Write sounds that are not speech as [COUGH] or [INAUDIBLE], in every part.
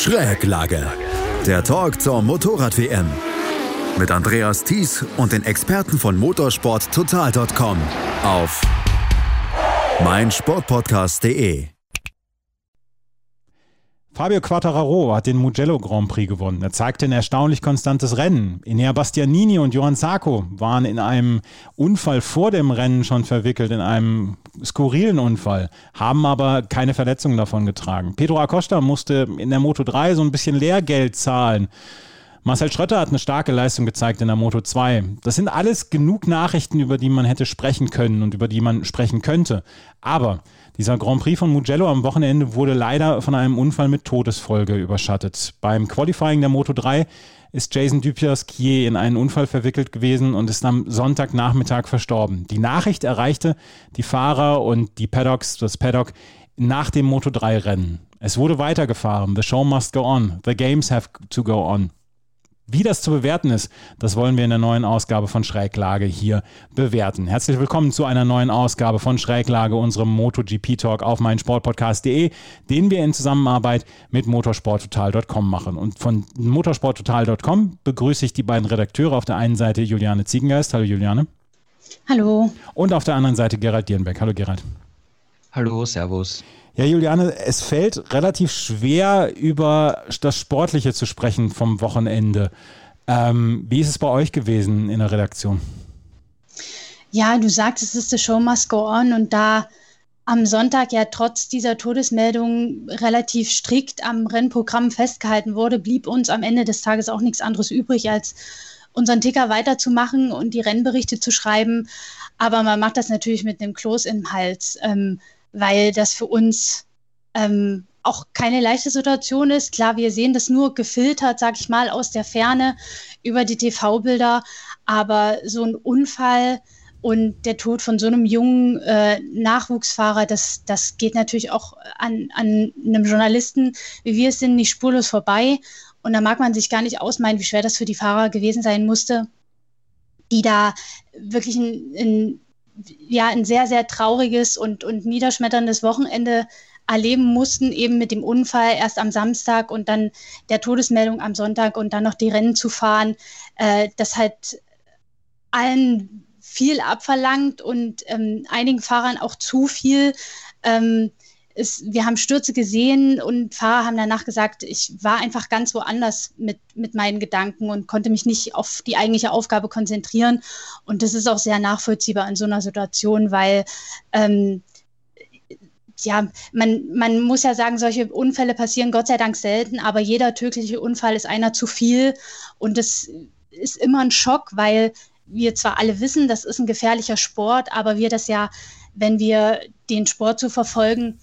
Schräglage. Der Talk zur Motorrad-WM. Mit Andreas Thies und den Experten von motorsporttotal.com auf meinsportpodcast.de. Fabio Quattararo hat den Mugello Grand Prix gewonnen. Er zeigte ein erstaunlich konstantes Rennen. Inea Bastianini und Johann Sarko waren in einem Unfall vor dem Rennen schon verwickelt, in einem skurrilen Unfall, haben aber keine Verletzungen davon getragen. Pedro Acosta musste in der Moto 3 so ein bisschen Lehrgeld zahlen Marcel Schröter hat eine starke Leistung gezeigt in der Moto 2. Das sind alles genug Nachrichten, über die man hätte sprechen können und über die man sprechen könnte. Aber dieser Grand Prix von Mugello am Wochenende wurde leider von einem Unfall mit Todesfolge überschattet. Beim Qualifying der Moto 3 ist Jason Dupierskier in einen Unfall verwickelt gewesen und ist am Sonntagnachmittag verstorben. Die Nachricht erreichte die Fahrer und die Paddocks, das Paddock, nach dem Moto 3 Rennen. Es wurde weitergefahren. The show must go on. The games have to go on. Wie das zu bewerten ist, das wollen wir in der neuen Ausgabe von Schräglage hier bewerten. Herzlich willkommen zu einer neuen Ausgabe von Schräglage, unserem MotoGP-Talk auf meinsportpodcast.de, den wir in Zusammenarbeit mit motorsporttotal.com machen. Und von motorsporttotal.com begrüße ich die beiden Redakteure. Auf der einen Seite Juliane Ziegengeist. Hallo Juliane. Hallo. Und auf der anderen Seite Gerald Dierenbeck. Hallo Gerald. Hallo, Servus. Ja, Juliane, es fällt relativ schwer, über das Sportliche zu sprechen vom Wochenende. Ähm, wie ist es bei euch gewesen in der Redaktion? Ja, du sagst, es ist The Show Must Go On und da am Sonntag ja trotz dieser Todesmeldung relativ strikt am Rennprogramm festgehalten wurde, blieb uns am Ende des Tages auch nichts anderes übrig, als unseren Ticker weiterzumachen und die Rennberichte zu schreiben. Aber man macht das natürlich mit einem Kloß im Hals. Ähm, weil das für uns ähm, auch keine leichte Situation ist. Klar, wir sehen das nur gefiltert, sag ich mal, aus der Ferne über die TV-Bilder, aber so ein Unfall und der Tod von so einem jungen äh, Nachwuchsfahrer, das, das geht natürlich auch an, an einem Journalisten, wie wir es sind, nicht spurlos vorbei. Und da mag man sich gar nicht ausmalen, wie schwer das für die Fahrer gewesen sein musste, die da wirklich ein, ein ja ein sehr, sehr trauriges und, und niederschmetterndes Wochenende erleben mussten, eben mit dem Unfall erst am Samstag und dann der Todesmeldung am Sonntag und dann noch die Rennen zu fahren. Äh, das hat allen viel abverlangt und ähm, einigen Fahrern auch zu viel. Ähm, es, wir haben Stürze gesehen und Fahrer haben danach gesagt, ich war einfach ganz woanders mit, mit meinen Gedanken und konnte mich nicht auf die eigentliche Aufgabe konzentrieren. Und das ist auch sehr nachvollziehbar in so einer Situation, weil ähm, ja, man, man muss ja sagen, solche Unfälle passieren Gott sei Dank selten, aber jeder tödliche Unfall ist einer zu viel. Und das ist immer ein Schock, weil wir zwar alle wissen, das ist ein gefährlicher Sport, aber wir das ja, wenn wir den Sport zu so verfolgen,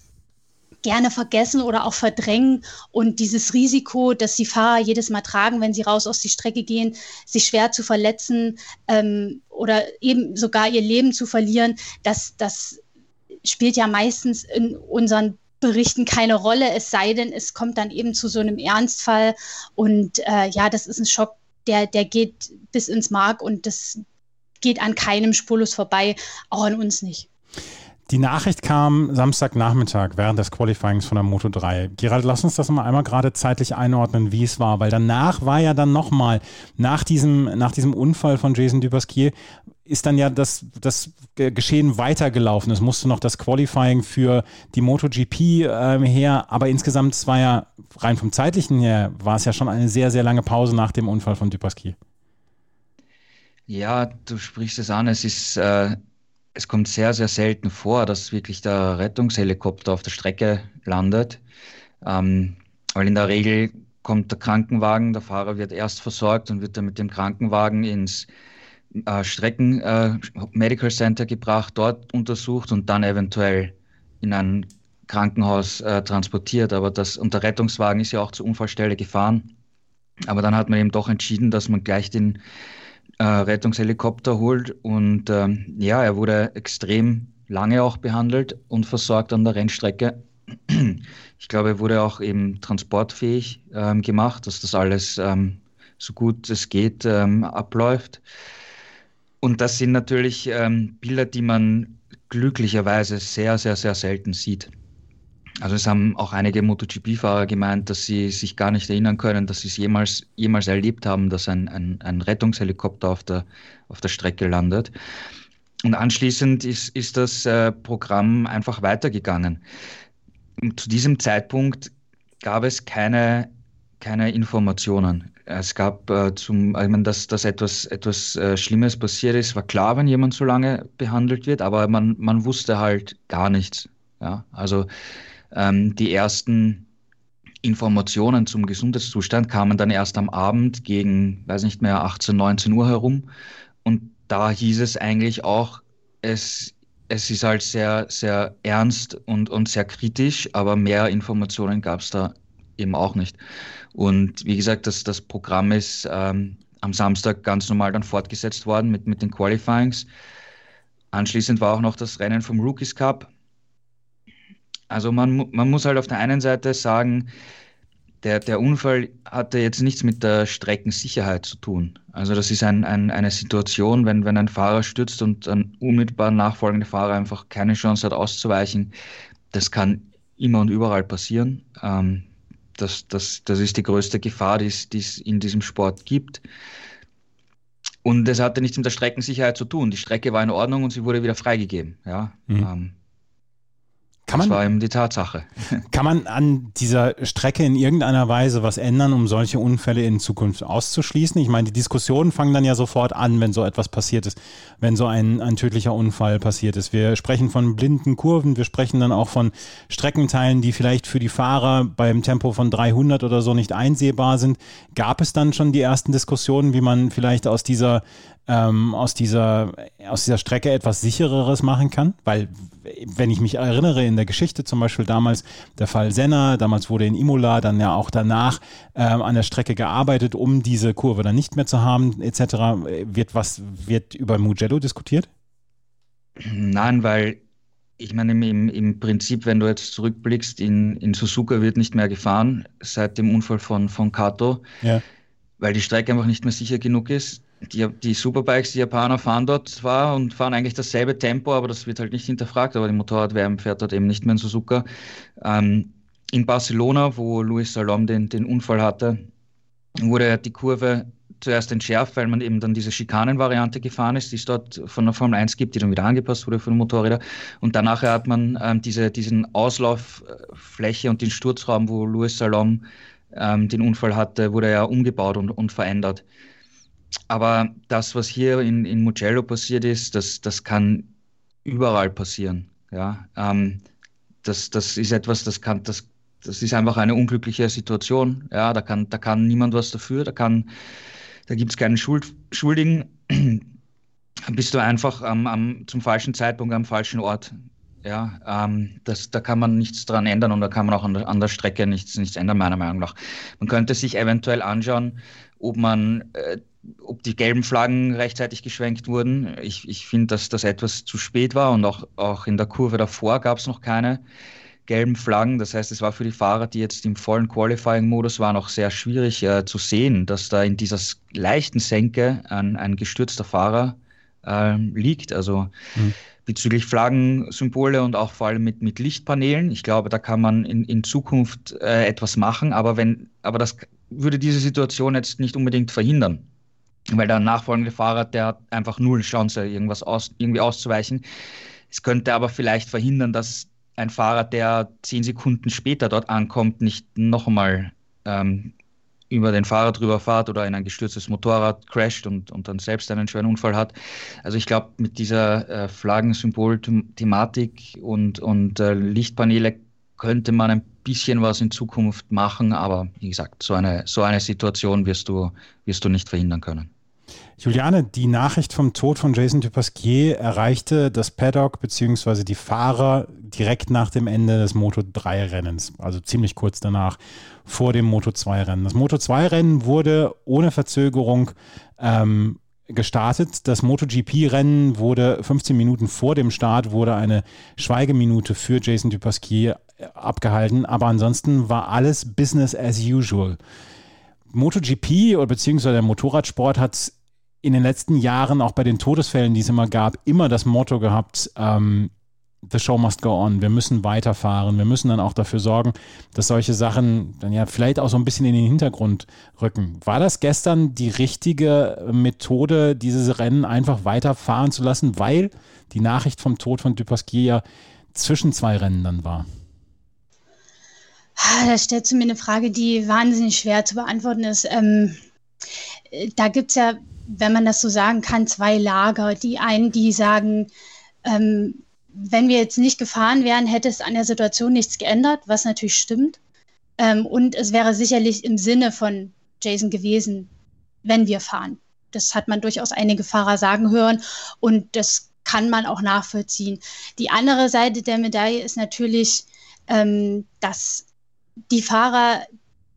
gerne vergessen oder auch verdrängen und dieses Risiko, dass die Fahrer jedes Mal tragen, wenn sie raus aus die Strecke gehen, sich schwer zu verletzen ähm, oder eben sogar ihr Leben zu verlieren, das, das spielt ja meistens in unseren Berichten keine Rolle, es sei denn, es kommt dann eben zu so einem Ernstfall und äh, ja, das ist ein Schock, der, der geht bis ins Mark und das geht an keinem spurlos vorbei, auch an uns nicht. Die Nachricht kam Samstagnachmittag während des Qualifyings von der Moto 3. Gerald, lass uns das mal einmal gerade zeitlich einordnen, wie es war, weil danach war ja dann nochmal, nach diesem, nach diesem Unfall von Jason Dubasquier, ist dann ja das, das Geschehen weitergelaufen. Es musste noch das Qualifying für die MotoGP äh, her, aber insgesamt, es war ja rein vom zeitlichen her, war es ja schon eine sehr, sehr lange Pause nach dem Unfall von Dubasquier. Ja, du sprichst es an. Es ist äh, es kommt sehr, sehr selten vor, dass wirklich der Rettungshelikopter auf der Strecke landet. Ähm, weil in der Regel kommt der Krankenwagen, der Fahrer wird erst versorgt und wird dann mit dem Krankenwagen ins äh, Strecken äh, Medical Center gebracht, dort untersucht und dann eventuell in ein Krankenhaus äh, transportiert. Aber das, und der Rettungswagen ist ja auch zur Unfallstelle gefahren. Aber dann hat man eben doch entschieden, dass man gleich den äh, Rettungshelikopter holt. Und ähm, ja, er wurde extrem lange auch behandelt und versorgt an der Rennstrecke. Ich glaube, er wurde auch eben transportfähig ähm, gemacht, dass das alles ähm, so gut es geht ähm, abläuft. Und das sind natürlich ähm, Bilder, die man glücklicherweise sehr, sehr, sehr selten sieht. Also es haben auch einige MotoGP-Fahrer gemeint, dass sie sich gar nicht erinnern können, dass sie es jemals, jemals erlebt haben, dass ein, ein, ein Rettungshelikopter auf der, auf der Strecke landet. Und anschließend ist, ist das äh, Programm einfach weitergegangen. Zu diesem Zeitpunkt gab es keine, keine Informationen. Es gab äh, zum, ich meine, dass, dass etwas, etwas äh, Schlimmes passiert ist, war klar, wenn jemand so lange behandelt wird, aber man, man wusste halt gar nichts. Ja? Also ähm, die ersten Informationen zum Gesundheitszustand kamen dann erst am Abend gegen, weiß nicht mehr, 18, 19 Uhr herum. Und da hieß es eigentlich auch, es, es ist halt sehr, sehr ernst und, und sehr kritisch, aber mehr Informationen gab es da eben auch nicht. Und wie gesagt, das, das Programm ist ähm, am Samstag ganz normal dann fortgesetzt worden mit, mit den Qualifyings. Anschließend war auch noch das Rennen vom Rookies Cup. Also man, man muss halt auf der einen Seite sagen, der, der Unfall hatte jetzt nichts mit der Streckensicherheit zu tun. Also das ist ein, ein, eine Situation, wenn, wenn ein Fahrer stürzt und ein unmittelbar nachfolgender Fahrer einfach keine Chance hat auszuweichen. Das kann immer und überall passieren. Ähm, das, das, das ist die größte Gefahr, die es in diesem Sport gibt. Und es hatte nichts mit der Streckensicherheit zu tun. Die Strecke war in Ordnung und sie wurde wieder freigegeben. Ja, mhm. ähm, kann man, das war eben die Tatsache. [LAUGHS] Kann man an dieser Strecke in irgendeiner Weise was ändern, um solche Unfälle in Zukunft auszuschließen? Ich meine, die Diskussionen fangen dann ja sofort an, wenn so etwas passiert ist, wenn so ein, ein tödlicher Unfall passiert ist. Wir sprechen von blinden Kurven, wir sprechen dann auch von Streckenteilen, die vielleicht für die Fahrer beim Tempo von 300 oder so nicht einsehbar sind. Gab es dann schon die ersten Diskussionen, wie man vielleicht aus dieser ähm, aus, dieser, aus dieser Strecke etwas sichereres machen kann? Weil, wenn ich mich erinnere, in der Geschichte zum Beispiel damals der Fall Senna, damals wurde in Imola dann ja auch danach ähm, an der Strecke gearbeitet, um diese Kurve dann nicht mehr zu haben, etc. Wird was, wird über Mugello diskutiert? Nein, weil ich meine, im, im Prinzip, wenn du jetzt zurückblickst, in, in Suzuka wird nicht mehr gefahren seit dem Unfall von, von Kato, ja. weil die Strecke einfach nicht mehr sicher genug ist die, die Superbikes, die Japaner fahren dort zwar und fahren eigentlich dasselbe Tempo, aber das wird halt nicht hinterfragt, aber die Motorradwärme fährt dort eben nicht mehr in Suzuka. Ähm, in Barcelona, wo Luis Salom den, den Unfall hatte, wurde die Kurve zuerst entschärft, weil man eben dann diese Schikanenvariante gefahren ist, die es dort von der Formel 1 gibt, die dann wieder angepasst wurde von den Motorrädern. Und danach hat man ähm, diese, diesen Auslauffläche und den Sturzraum, wo Luis Salom ähm, den Unfall hatte, wurde ja umgebaut und, und verändert. Aber das, was hier in, in Mugello passiert ist, das, das kann überall passieren. Ja, ähm, das, das ist etwas, das kann, das, das ist einfach eine unglückliche Situation. Ja, da kann, da kann niemand was dafür, da da gibt es keinen Schuld, Schuldigen. [CLEARS THROAT] Bist du einfach am, am, zum falschen Zeitpunkt am falschen Ort. Ja, ähm, das, da kann man nichts dran ändern und da kann man auch an der, an der Strecke nichts, nichts ändern, meiner Meinung nach. Man könnte sich eventuell anschauen, ob man äh, ob die gelben Flaggen rechtzeitig geschwenkt wurden. Ich, ich finde, dass das etwas zu spät war und auch, auch in der Kurve davor gab es noch keine gelben Flaggen. Das heißt, es war für die Fahrer, die jetzt im vollen Qualifying-Modus waren, auch sehr schwierig äh, zu sehen, dass da in dieser leichten Senke ein, ein gestürzter Fahrer äh, liegt. Also mhm. bezüglich Flaggensymbole und auch vor allem mit, mit Lichtpaneelen. Ich glaube, da kann man in, in Zukunft äh, etwas machen, aber wenn, aber das würde diese Situation jetzt nicht unbedingt verhindern weil der nachfolgende Fahrer, der hat einfach null Chance, irgendwas aus, irgendwie auszuweichen. Es könnte aber vielleicht verhindern, dass ein Fahrer, der zehn Sekunden später dort ankommt, nicht nochmal ähm, über den Fahrer drüber fährt oder in ein gestürztes Motorrad crasht und, und dann selbst einen schweren Unfall hat. Also ich glaube, mit dieser äh, Flaggensymbol-Thematik und, und äh, Lichtpaneele könnte man ein bisschen was in Zukunft machen, aber wie gesagt, so eine, so eine Situation wirst du, wirst du nicht verhindern können. Juliane, die Nachricht vom Tod von Jason Dupasquier erreichte das Paddock bzw. die Fahrer direkt nach dem Ende des Moto 3 Rennens, also ziemlich kurz danach, vor dem Moto 2 Rennen. Das Moto 2 Rennen wurde ohne Verzögerung ähm, gestartet. Das MotoGP-Rennen wurde 15 Minuten vor dem Start, wurde eine Schweigeminute für Jason Dupasquier abgehalten, aber ansonsten war alles Business as usual. MotoGP oder beziehungsweise der Motorradsport hat in den letzten Jahren, auch bei den Todesfällen, die es immer gab, immer das Motto gehabt, ähm, the show must go on. Wir müssen weiterfahren. Wir müssen dann auch dafür sorgen, dass solche Sachen dann ja vielleicht auch so ein bisschen in den Hintergrund rücken. War das gestern die richtige Methode, dieses Rennen einfach weiterfahren zu lassen, weil die Nachricht vom Tod von Dupasquier ja zwischen zwei Rennen dann war? Ah, da stellst du mir eine Frage, die wahnsinnig schwer zu beantworten ist. Ähm, da gibt es ja wenn man das so sagen kann, zwei Lager. Die einen, die sagen, ähm, wenn wir jetzt nicht gefahren wären, hätte es an der Situation nichts geändert, was natürlich stimmt. Ähm, und es wäre sicherlich im Sinne von Jason gewesen, wenn wir fahren. Das hat man durchaus einige Fahrer sagen hören und das kann man auch nachvollziehen. Die andere Seite der Medaille ist natürlich, ähm, dass die Fahrer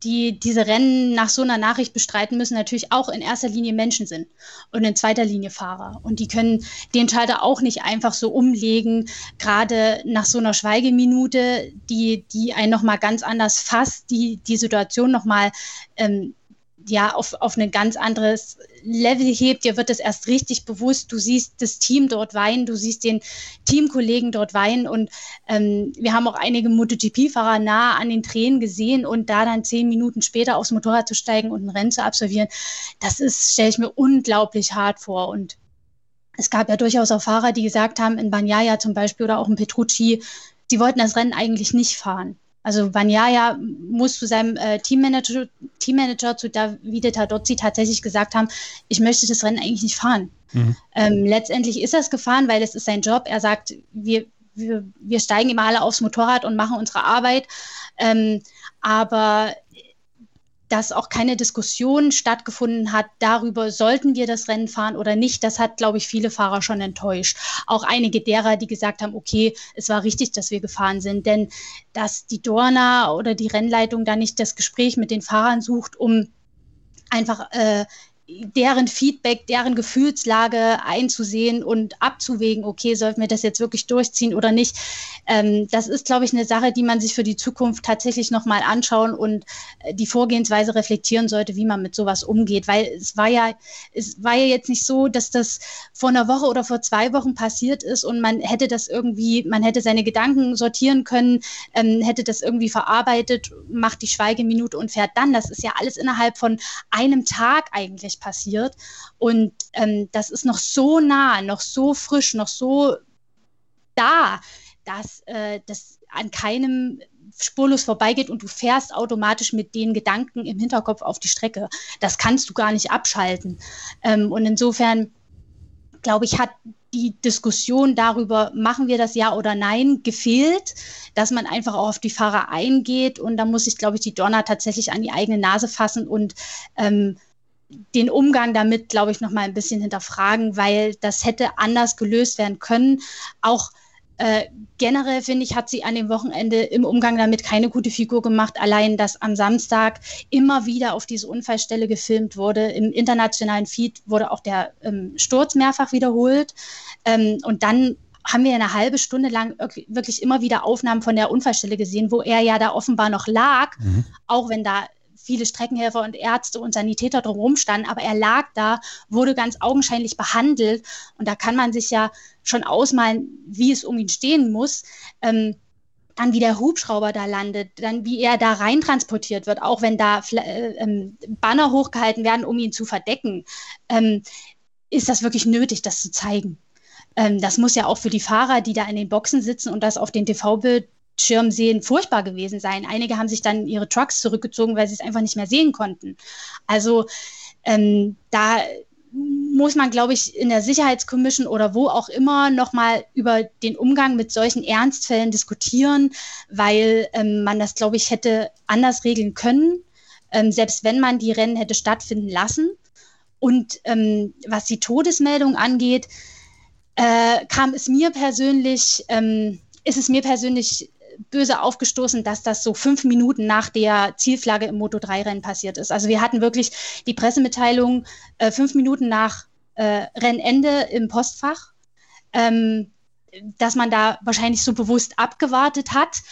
die diese Rennen nach so einer Nachricht bestreiten müssen, natürlich auch in erster Linie Menschen sind und in zweiter Linie Fahrer. Und die können den Schalter auch nicht einfach so umlegen, gerade nach so einer Schweigeminute, die, die einen nochmal ganz anders fasst, die die Situation nochmal ähm, ja, auf, auf ein ganz anderes Level hebt. Dir wird es erst richtig bewusst. Du siehst das Team dort weinen, du siehst den Teamkollegen dort weinen. Und ähm, wir haben auch einige MotoGP-Fahrer nah an den Tränen gesehen und da dann zehn Minuten später aufs Motorrad zu steigen und ein Rennen zu absolvieren, das ist, stelle ich mir unglaublich hart vor. Und es gab ja durchaus auch Fahrer, die gesagt haben, in Banyaya zum Beispiel oder auch in Petrucci, sie wollten das Rennen eigentlich nicht fahren. Also Banyaya muss zu seinem äh, Teammanager, Teammanager, zu Davide Tadozzi tatsächlich gesagt haben, ich möchte das Rennen eigentlich nicht fahren. Mhm. Ähm, letztendlich ist er es gefahren, weil es ist sein Job. Er sagt, wir, wir, wir steigen immer alle aufs Motorrad und machen unsere Arbeit. Ähm, aber dass auch keine Diskussion stattgefunden hat darüber, sollten wir das Rennen fahren oder nicht. Das hat, glaube ich, viele Fahrer schon enttäuscht. Auch einige derer, die gesagt haben, okay, es war richtig, dass wir gefahren sind. Denn dass die Dorna oder die Rennleitung da nicht das Gespräch mit den Fahrern sucht, um einfach äh, deren Feedback, deren Gefühlslage einzusehen und abzuwägen, okay, sollten wir das jetzt wirklich durchziehen oder nicht. Ähm, das ist, glaube ich, eine Sache, die man sich für die Zukunft tatsächlich nochmal anschauen und äh, die Vorgehensweise reflektieren sollte, wie man mit sowas umgeht. Weil es war ja, es war ja jetzt nicht so, dass das vor einer Woche oder vor zwei Wochen passiert ist und man hätte das irgendwie, man hätte seine Gedanken sortieren können, ähm, hätte das irgendwie verarbeitet, macht die Schweigeminute und fährt dann. Das ist ja alles innerhalb von einem Tag eigentlich passiert. Und ähm, das ist noch so nah, noch so frisch, noch so da, dass äh, das an keinem spurlos vorbeigeht und du fährst automatisch mit den Gedanken im Hinterkopf auf die Strecke. Das kannst du gar nicht abschalten. Ähm, und insofern, glaube ich, hat die Diskussion darüber, machen wir das ja oder nein, gefehlt, dass man einfach auch auf die Fahrer eingeht. Und da muss sich, glaube ich, die Donner tatsächlich an die eigene Nase fassen und ähm, den Umgang damit, glaube ich, noch mal ein bisschen hinterfragen, weil das hätte anders gelöst werden können. Auch äh, generell finde ich, hat sie an dem Wochenende im Umgang damit keine gute Figur gemacht. Allein, dass am Samstag immer wieder auf diese Unfallstelle gefilmt wurde. Im internationalen Feed wurde auch der ähm, Sturz mehrfach wiederholt. Ähm, und dann haben wir eine halbe Stunde lang wirklich immer wieder Aufnahmen von der Unfallstelle gesehen, wo er ja da offenbar noch lag, mhm. auch wenn da viele Streckenhelfer und Ärzte und Sanitäter drumherum standen, aber er lag da, wurde ganz augenscheinlich behandelt und da kann man sich ja schon ausmalen, wie es um ihn stehen muss. Ähm, dann wie der Hubschrauber da landet, dann wie er da rein transportiert wird, auch wenn da äh, ähm, Banner hochgehalten werden, um ihn zu verdecken, ähm, ist das wirklich nötig, das zu zeigen. Ähm, das muss ja auch für die Fahrer, die da in den Boxen sitzen und das auf den TV-Bild Schirm sehen furchtbar gewesen sein. Einige haben sich dann ihre Trucks zurückgezogen, weil sie es einfach nicht mehr sehen konnten. Also ähm, da muss man, glaube ich, in der Sicherheitskommission oder wo auch immer nochmal über den Umgang mit solchen Ernstfällen diskutieren, weil ähm, man das, glaube ich, hätte anders regeln können, ähm, selbst wenn man die Rennen hätte stattfinden lassen. Und ähm, was die Todesmeldung angeht, äh, kam es mir persönlich, ähm, ist es mir persönlich böse aufgestoßen, dass das so fünf Minuten nach der Zielflagge im Moto3-Rennen passiert ist. Also wir hatten wirklich die Pressemitteilung äh, fünf Minuten nach äh, Rennende im Postfach. Ähm, dass man da wahrscheinlich so bewusst abgewartet hat.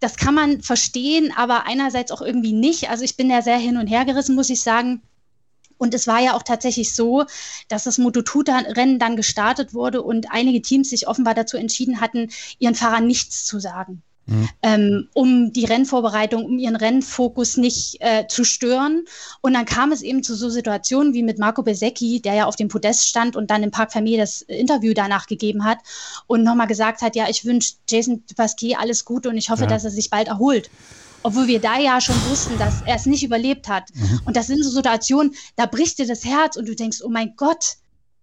Das kann man verstehen, aber einerseits auch irgendwie nicht. Also ich bin da sehr hin und her gerissen, muss ich sagen. Und es war ja auch tatsächlich so, dass das Moto2-Rennen dann gestartet wurde und einige Teams sich offenbar dazu entschieden hatten, ihren Fahrern nichts zu sagen. Mhm. Ähm, um die Rennvorbereitung, um ihren Rennfokus nicht äh, zu stören. Und dann kam es eben zu so Situationen wie mit Marco Besecchi, der ja auf dem Podest stand und dann im Park Fermier das Interview danach gegeben hat und nochmal gesagt hat, ja, ich wünsche Jason Pasquier alles Gute und ich hoffe, ja. dass er sich bald erholt obwohl wir da ja schon wussten, dass er es nicht überlebt hat. Mhm. Und das sind so Situationen, da bricht dir das Herz und du denkst, oh mein Gott,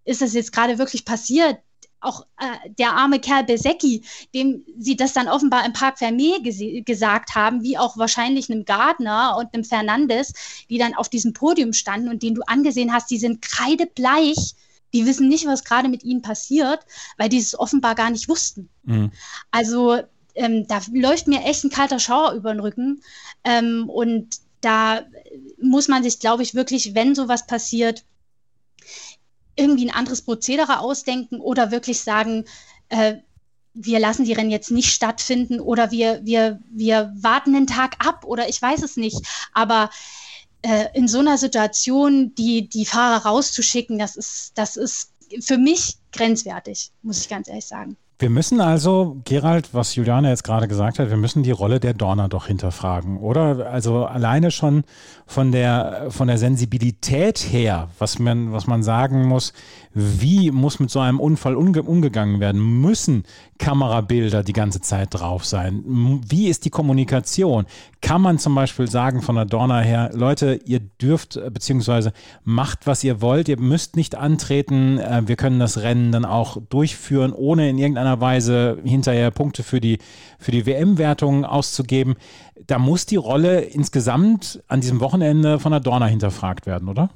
ist das jetzt gerade wirklich passiert? Auch äh, der arme Kerl Besecki, dem sie das dann offenbar im Park Fermé gesagt haben, wie auch wahrscheinlich einem Gardner und einem Fernandes, die dann auf diesem Podium standen und den du angesehen hast, die sind kreidebleich. Die wissen nicht, was gerade mit ihnen passiert, weil die es offenbar gar nicht wussten. Mhm. Also ähm, da läuft mir echt ein kalter Schauer über den Rücken. Ähm, und da muss man sich, glaube ich, wirklich, wenn sowas passiert, irgendwie ein anderes Prozedere ausdenken oder wirklich sagen, äh, wir lassen die Rennen jetzt nicht stattfinden oder wir, wir, wir warten den Tag ab oder ich weiß es nicht. Aber äh, in so einer Situation, die, die Fahrer rauszuschicken, das ist, das ist für mich grenzwertig, muss ich ganz ehrlich sagen. Wir müssen also, Gerald, was Juliane jetzt gerade gesagt hat, wir müssen die Rolle der Dorner doch hinterfragen, oder? Also alleine schon von der, von der Sensibilität her, was man, was man sagen muss, wie muss mit so einem Unfall umge umgegangen werden? Müssen Kamerabilder die ganze Zeit drauf sein? Wie ist die Kommunikation? Kann man zum Beispiel sagen von der Dorna her, Leute, ihr dürft beziehungsweise macht, was ihr wollt, ihr müsst nicht antreten, äh, wir können das Rennen dann auch durchführen, ohne in irgendeiner Weise hinterher Punkte für die, für die WM-Wertung auszugeben. Da muss die Rolle insgesamt an diesem Wochenende von der Dorna hinterfragt werden, oder?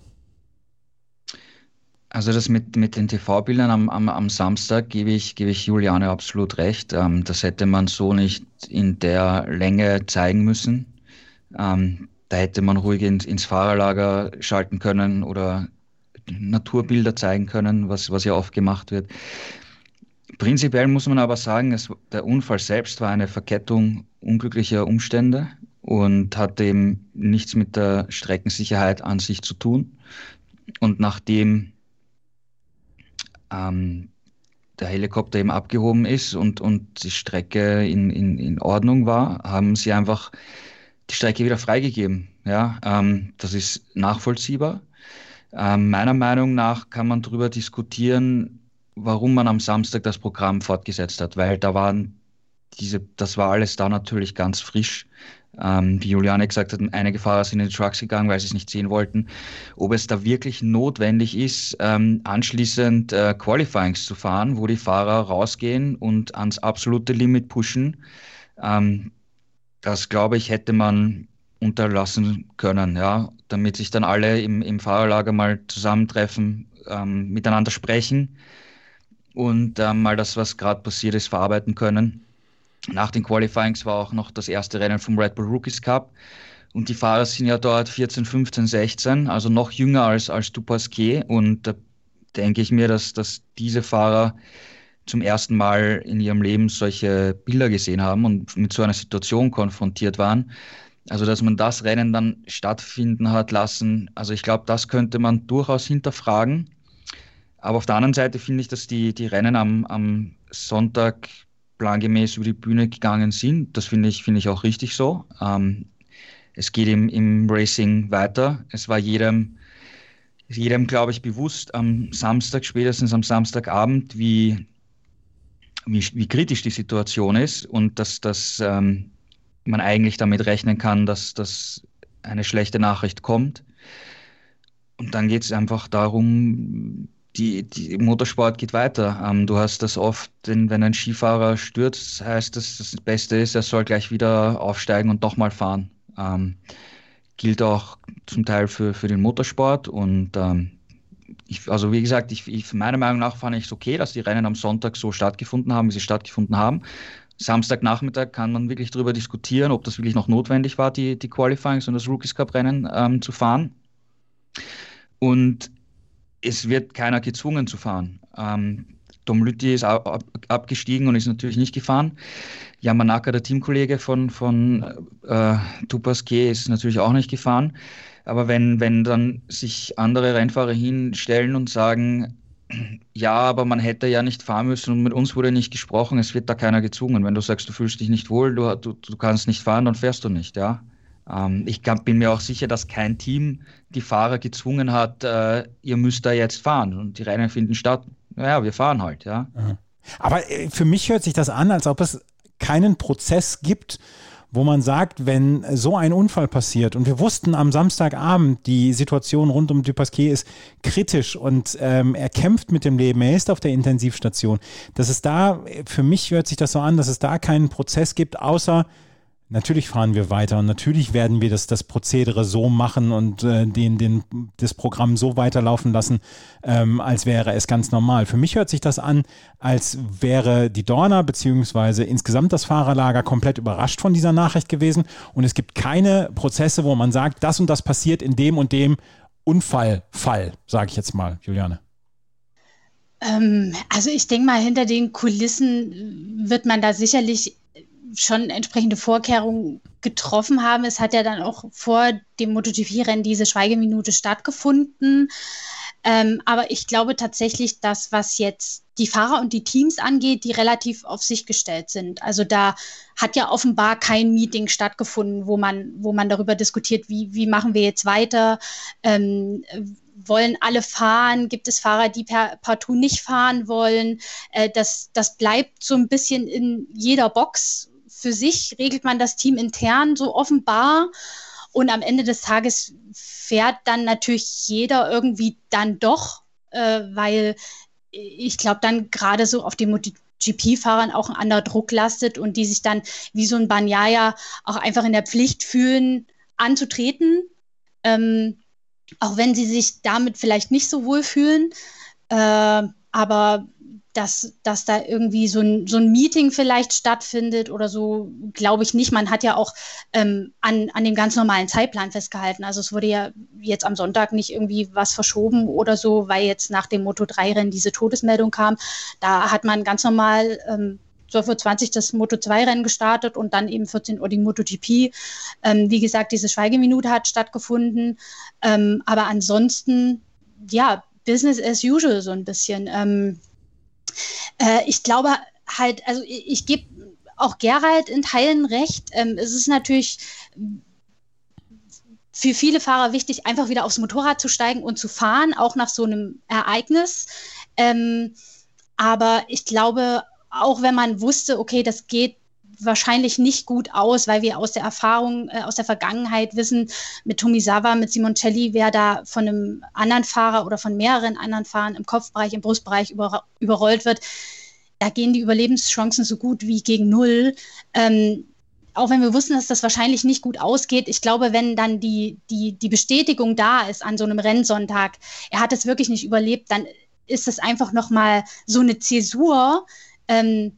Also das mit, mit den TV-Bildern am, am, am Samstag gebe ich, gebe ich Juliane absolut recht. Ähm, das hätte man so nicht in der Länge zeigen müssen. Ähm, da hätte man ruhig ins, ins Fahrerlager schalten können oder Naturbilder zeigen können, was, was ja oft gemacht wird. Prinzipiell muss man aber sagen, es, der Unfall selbst war eine Verkettung unglücklicher Umstände und hat eben nichts mit der Streckensicherheit an sich zu tun. Und nachdem ähm, der Helikopter eben abgehoben ist und, und die Strecke in, in, in Ordnung war, haben sie einfach die Strecke wieder freigegeben. Ja, ähm, das ist nachvollziehbar. Ähm, meiner Meinung nach kann man darüber diskutieren, warum man am Samstag das Programm fortgesetzt hat, weil da waren diese, das war alles da natürlich ganz frisch. Ähm, wie Juliane gesagt hat, einige Fahrer sind in die Trucks gegangen, weil sie es nicht sehen wollten. Ob es da wirklich notwendig ist, ähm, anschließend äh, Qualifyings zu fahren, wo die Fahrer rausgehen und ans absolute Limit pushen, ähm, das glaube ich, hätte man unterlassen können, ja, damit sich dann alle im, im Fahrerlager mal zusammentreffen, ähm, miteinander sprechen und äh, mal das, was gerade passiert ist, verarbeiten können. Nach den Qualifyings war auch noch das erste Rennen vom Red Bull Rookies Cup. Und die Fahrer sind ja dort 14, 15, 16, also noch jünger als, als Dupasquier. Und da denke ich mir, dass, dass diese Fahrer zum ersten Mal in ihrem Leben solche Bilder gesehen haben und mit so einer Situation konfrontiert waren. Also, dass man das Rennen dann stattfinden hat lassen, also ich glaube, das könnte man durchaus hinterfragen. Aber auf der anderen Seite finde ich, dass die, die Rennen am, am Sonntag plangemäß über die Bühne gegangen sind. Das finde ich, finde ich auch richtig so. Ähm, es geht im, im Racing weiter. Es war jedem, jedem, glaube ich, bewusst am Samstag, spätestens am Samstagabend, wie, wie, wie kritisch die Situation ist und dass, dass ähm, man eigentlich damit rechnen kann, dass, dass eine schlechte Nachricht kommt. Und dann geht es einfach darum, die, die Motorsport geht weiter. Ähm, du hast das oft, wenn, ein Skifahrer stürzt, heißt das, das Beste ist, er soll gleich wieder aufsteigen und nochmal fahren. Ähm, gilt auch zum Teil für, für den Motorsport und ähm, ich, also wie gesagt, ich, ich, meiner Meinung nach fand ich es okay, dass die Rennen am Sonntag so stattgefunden haben, wie sie stattgefunden haben. Samstagnachmittag kann man wirklich darüber diskutieren, ob das wirklich noch notwendig war, die, die Qualifyings und das Rookies Cup Rennen ähm, zu fahren. Und es wird keiner gezwungen zu fahren. Ähm, Tom Lütti ist ab, abgestiegen und ist natürlich nicht gefahren. Yamanaka, der Teamkollege von, von äh, Tupasquet, ist natürlich auch nicht gefahren. Aber wenn, wenn dann sich andere Rennfahrer hinstellen und sagen, ja, aber man hätte ja nicht fahren müssen und mit uns wurde nicht gesprochen, es wird da keiner gezwungen. Wenn du sagst, du fühlst dich nicht wohl, du, du, du kannst nicht fahren, dann fährst du nicht, ja. Ähm, ich kann, bin mir auch sicher, dass kein Team die Fahrer gezwungen hat, äh, ihr müsst da jetzt fahren und die Rennen finden statt. Naja, wir fahren halt, ja. Aber äh, für mich hört sich das an, als ob es keinen Prozess gibt, wo man sagt, wenn so ein Unfall passiert und wir wussten am Samstagabend, die Situation rund um Dupasquier ist kritisch und ähm, er kämpft mit dem Leben, er ist auf der Intensivstation, dass es da, für mich hört sich das so an, dass es da keinen Prozess gibt, außer Natürlich fahren wir weiter und natürlich werden wir das, das Prozedere so machen und äh, den, den, das Programm so weiterlaufen lassen, ähm, als wäre es ganz normal. Für mich hört sich das an, als wäre die Dorna beziehungsweise insgesamt das Fahrerlager komplett überrascht von dieser Nachricht gewesen und es gibt keine Prozesse, wo man sagt, das und das passiert in dem und dem Unfallfall, sage ich jetzt mal, Juliane. Ähm, also ich denke mal, hinter den Kulissen wird man da sicherlich schon entsprechende Vorkehrungen getroffen haben. Es hat ja dann auch vor dem MotoGP-Rennen diese Schweigeminute stattgefunden. Ähm, aber ich glaube tatsächlich, dass was jetzt die Fahrer und die Teams angeht, die relativ auf sich gestellt sind. Also da hat ja offenbar kein Meeting stattgefunden, wo man, wo man darüber diskutiert, wie, wie machen wir jetzt weiter. Ähm, wollen alle fahren? Gibt es Fahrer, die per, partout nicht fahren wollen? Äh, das, das bleibt so ein bisschen in jeder Box für sich regelt man das Team intern so offenbar. Und am Ende des Tages fährt dann natürlich jeder irgendwie dann doch, äh, weil ich glaube, dann gerade so auf den GP-Fahrern auch ein anderer Druck lastet und die sich dann wie so ein Banyaya auch einfach in der Pflicht fühlen, anzutreten. Ähm, auch wenn sie sich damit vielleicht nicht so wohl fühlen. Äh, aber dass, dass da irgendwie so ein, so ein Meeting vielleicht stattfindet oder so, glaube ich nicht. Man hat ja auch ähm, an, an dem ganz normalen Zeitplan festgehalten. Also es wurde ja jetzt am Sonntag nicht irgendwie was verschoben oder so, weil jetzt nach dem Moto3-Rennen diese Todesmeldung kam. Da hat man ganz normal ähm, 12.20 Uhr das Moto2-Rennen gestartet und dann eben 14 Uhr die MotoGP. Ähm, wie gesagt, diese Schweigeminute hat stattgefunden. Ähm, aber ansonsten, ja, Business as usual so ein bisschen. Ähm, äh, ich glaube halt, also ich, ich gebe auch Gerald in Teilen recht. Ähm, es ist natürlich für viele Fahrer wichtig, einfach wieder aufs Motorrad zu steigen und zu fahren, auch nach so einem Ereignis. Ähm, aber ich glaube, auch wenn man wusste, okay, das geht wahrscheinlich nicht gut aus, weil wir aus der Erfahrung, äh, aus der Vergangenheit wissen, mit Tomisawa, mit Simoncelli, wer da von einem anderen Fahrer oder von mehreren anderen Fahrern im Kopfbereich, im Brustbereich über, überrollt wird, da gehen die Überlebenschancen so gut wie gegen null. Ähm, auch wenn wir wussten, dass das wahrscheinlich nicht gut ausgeht, ich glaube, wenn dann die, die, die Bestätigung da ist an so einem Rennsonntag, er hat es wirklich nicht überlebt, dann ist es einfach nochmal so eine Zäsur, ähm,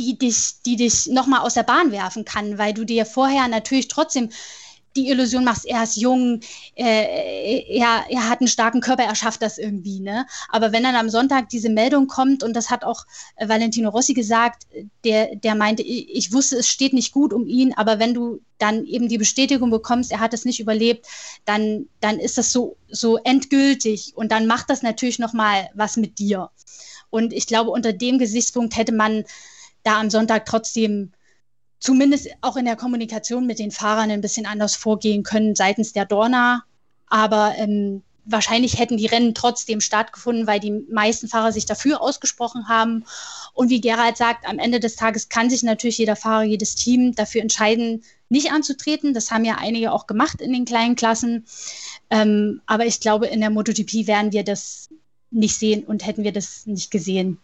die dich, die dich nochmal aus der Bahn werfen kann, weil du dir vorher natürlich trotzdem die Illusion machst, er ist jung, äh, er, er hat einen starken Körper, er schafft das irgendwie. Ne? Aber wenn dann am Sonntag diese Meldung kommt, und das hat auch äh, Valentino Rossi gesagt, der, der meinte, ich, wusste, es steht nicht gut um ihn, aber wenn du dann eben die Bestätigung bekommst, er hat es nicht überlebt, dann, dann ist das so, so endgültig und dann macht das natürlich nochmal was mit dir. Und ich glaube, unter dem Gesichtspunkt hätte man da am Sonntag trotzdem zumindest auch in der Kommunikation mit den Fahrern ein bisschen anders vorgehen können seitens der Dorna. Aber ähm, wahrscheinlich hätten die Rennen trotzdem stattgefunden, weil die meisten Fahrer sich dafür ausgesprochen haben. Und wie Gerald sagt, am Ende des Tages kann sich natürlich jeder Fahrer, jedes Team dafür entscheiden, nicht anzutreten. Das haben ja einige auch gemacht in den kleinen Klassen. Ähm, aber ich glaube, in der MotoGP werden wir das nicht sehen und hätten wir das nicht gesehen.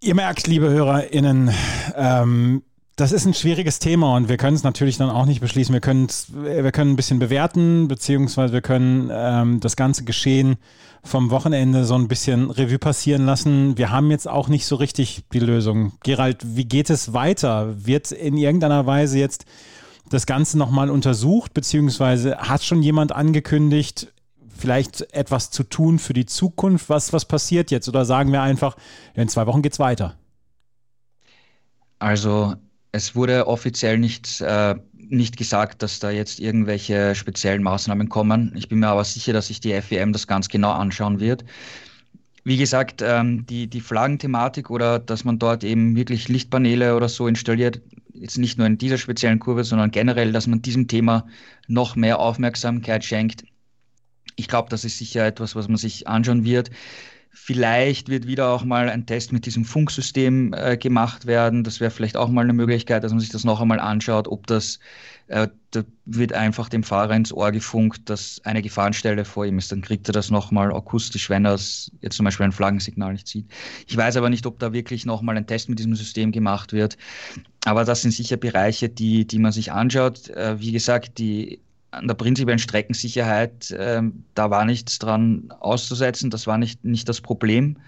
Ihr merkt, liebe HörerInnen, ähm, Das ist ein schwieriges Thema und wir können es natürlich dann auch nicht beschließen. Wir, wir können ein bisschen bewerten, beziehungsweise wir können ähm, das ganze Geschehen vom Wochenende so ein bisschen Revue passieren lassen. Wir haben jetzt auch nicht so richtig die Lösung. Gerald, wie geht es weiter? Wird in irgendeiner Weise jetzt das Ganze nochmal untersucht, beziehungsweise hat schon jemand angekündigt, vielleicht etwas zu tun für die Zukunft? Was, was passiert jetzt? Oder sagen wir einfach, in zwei Wochen geht es weiter? Also es wurde offiziell nicht, äh, nicht gesagt, dass da jetzt irgendwelche speziellen Maßnahmen kommen. Ich bin mir aber sicher, dass sich die FEM das ganz genau anschauen wird. Wie gesagt, ähm, die, die Flaggenthematik oder dass man dort eben wirklich Lichtpaneele oder so installiert, jetzt nicht nur in dieser speziellen Kurve, sondern generell, dass man diesem Thema noch mehr Aufmerksamkeit schenkt. Ich glaube, das ist sicher etwas, was man sich anschauen wird. Vielleicht wird wieder auch mal ein Test mit diesem Funksystem äh, gemacht werden. Das wäre vielleicht auch mal eine Möglichkeit, dass man sich das noch einmal anschaut, ob das, äh, da wird einfach dem Fahrer ins Ohr gefunkt, dass eine Gefahrenstelle vor ihm ist. Dann kriegt er das nochmal akustisch, wenn er jetzt zum Beispiel ein Flaggensignal nicht sieht. Ich weiß aber nicht, ob da wirklich nochmal ein Test mit diesem System gemacht wird. Aber das sind sicher Bereiche, die, die man sich anschaut. Äh, wie gesagt, die an der prinzipiellen Streckensicherheit, äh, da war nichts dran auszusetzen, das war nicht, nicht das Problem.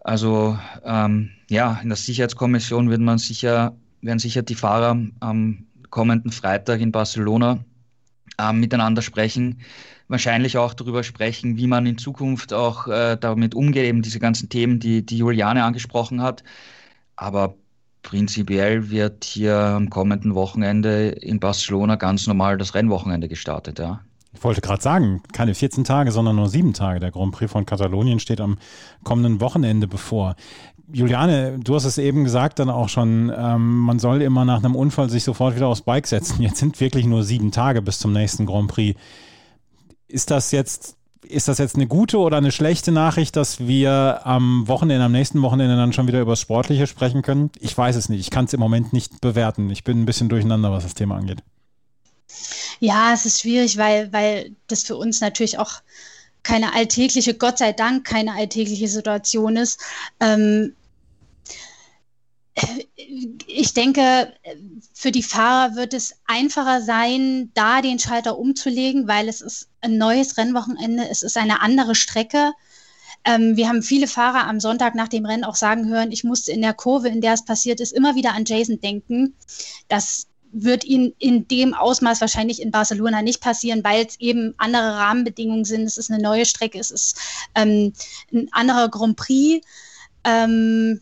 Also ähm, ja, in der Sicherheitskommission wird man sicher, werden sicher die Fahrer am kommenden Freitag in Barcelona äh, miteinander sprechen, wahrscheinlich auch darüber sprechen, wie man in Zukunft auch äh, damit umgeht, eben diese ganzen Themen, die, die Juliane angesprochen hat. Aber prinzipiell wird hier am kommenden Wochenende in Barcelona ganz normal das Rennwochenende gestartet, ja. Ich wollte gerade sagen, keine 14 Tage, sondern nur sieben Tage. Der Grand Prix von Katalonien steht am kommenden Wochenende bevor. Juliane, du hast es eben gesagt dann auch schon, ähm, man soll immer nach einem Unfall sich sofort wieder aufs Bike setzen. Jetzt sind wirklich nur sieben Tage bis zum nächsten Grand Prix. Ist das jetzt ist das jetzt eine gute oder eine schlechte Nachricht, dass wir am Wochenende, am nächsten Wochenende dann schon wieder über das Sportliche sprechen können? Ich weiß es nicht. Ich kann es im Moment nicht bewerten. Ich bin ein bisschen durcheinander, was das Thema angeht. Ja, es ist schwierig, weil, weil das für uns natürlich auch keine alltägliche, Gott sei Dank keine alltägliche Situation ist. Ähm, ich denke, für die Fahrer wird es einfacher sein, da den Schalter umzulegen, weil es ist ein neues Rennwochenende, es ist eine andere Strecke. Ähm, wir haben viele Fahrer am Sonntag nach dem Rennen auch sagen hören, ich musste in der Kurve, in der es passiert ist, immer wieder an Jason denken. Das wird ihnen in dem Ausmaß wahrscheinlich in Barcelona nicht passieren, weil es eben andere Rahmenbedingungen sind. Es ist eine neue Strecke, es ist ähm, ein anderer Grand Prix. Ähm,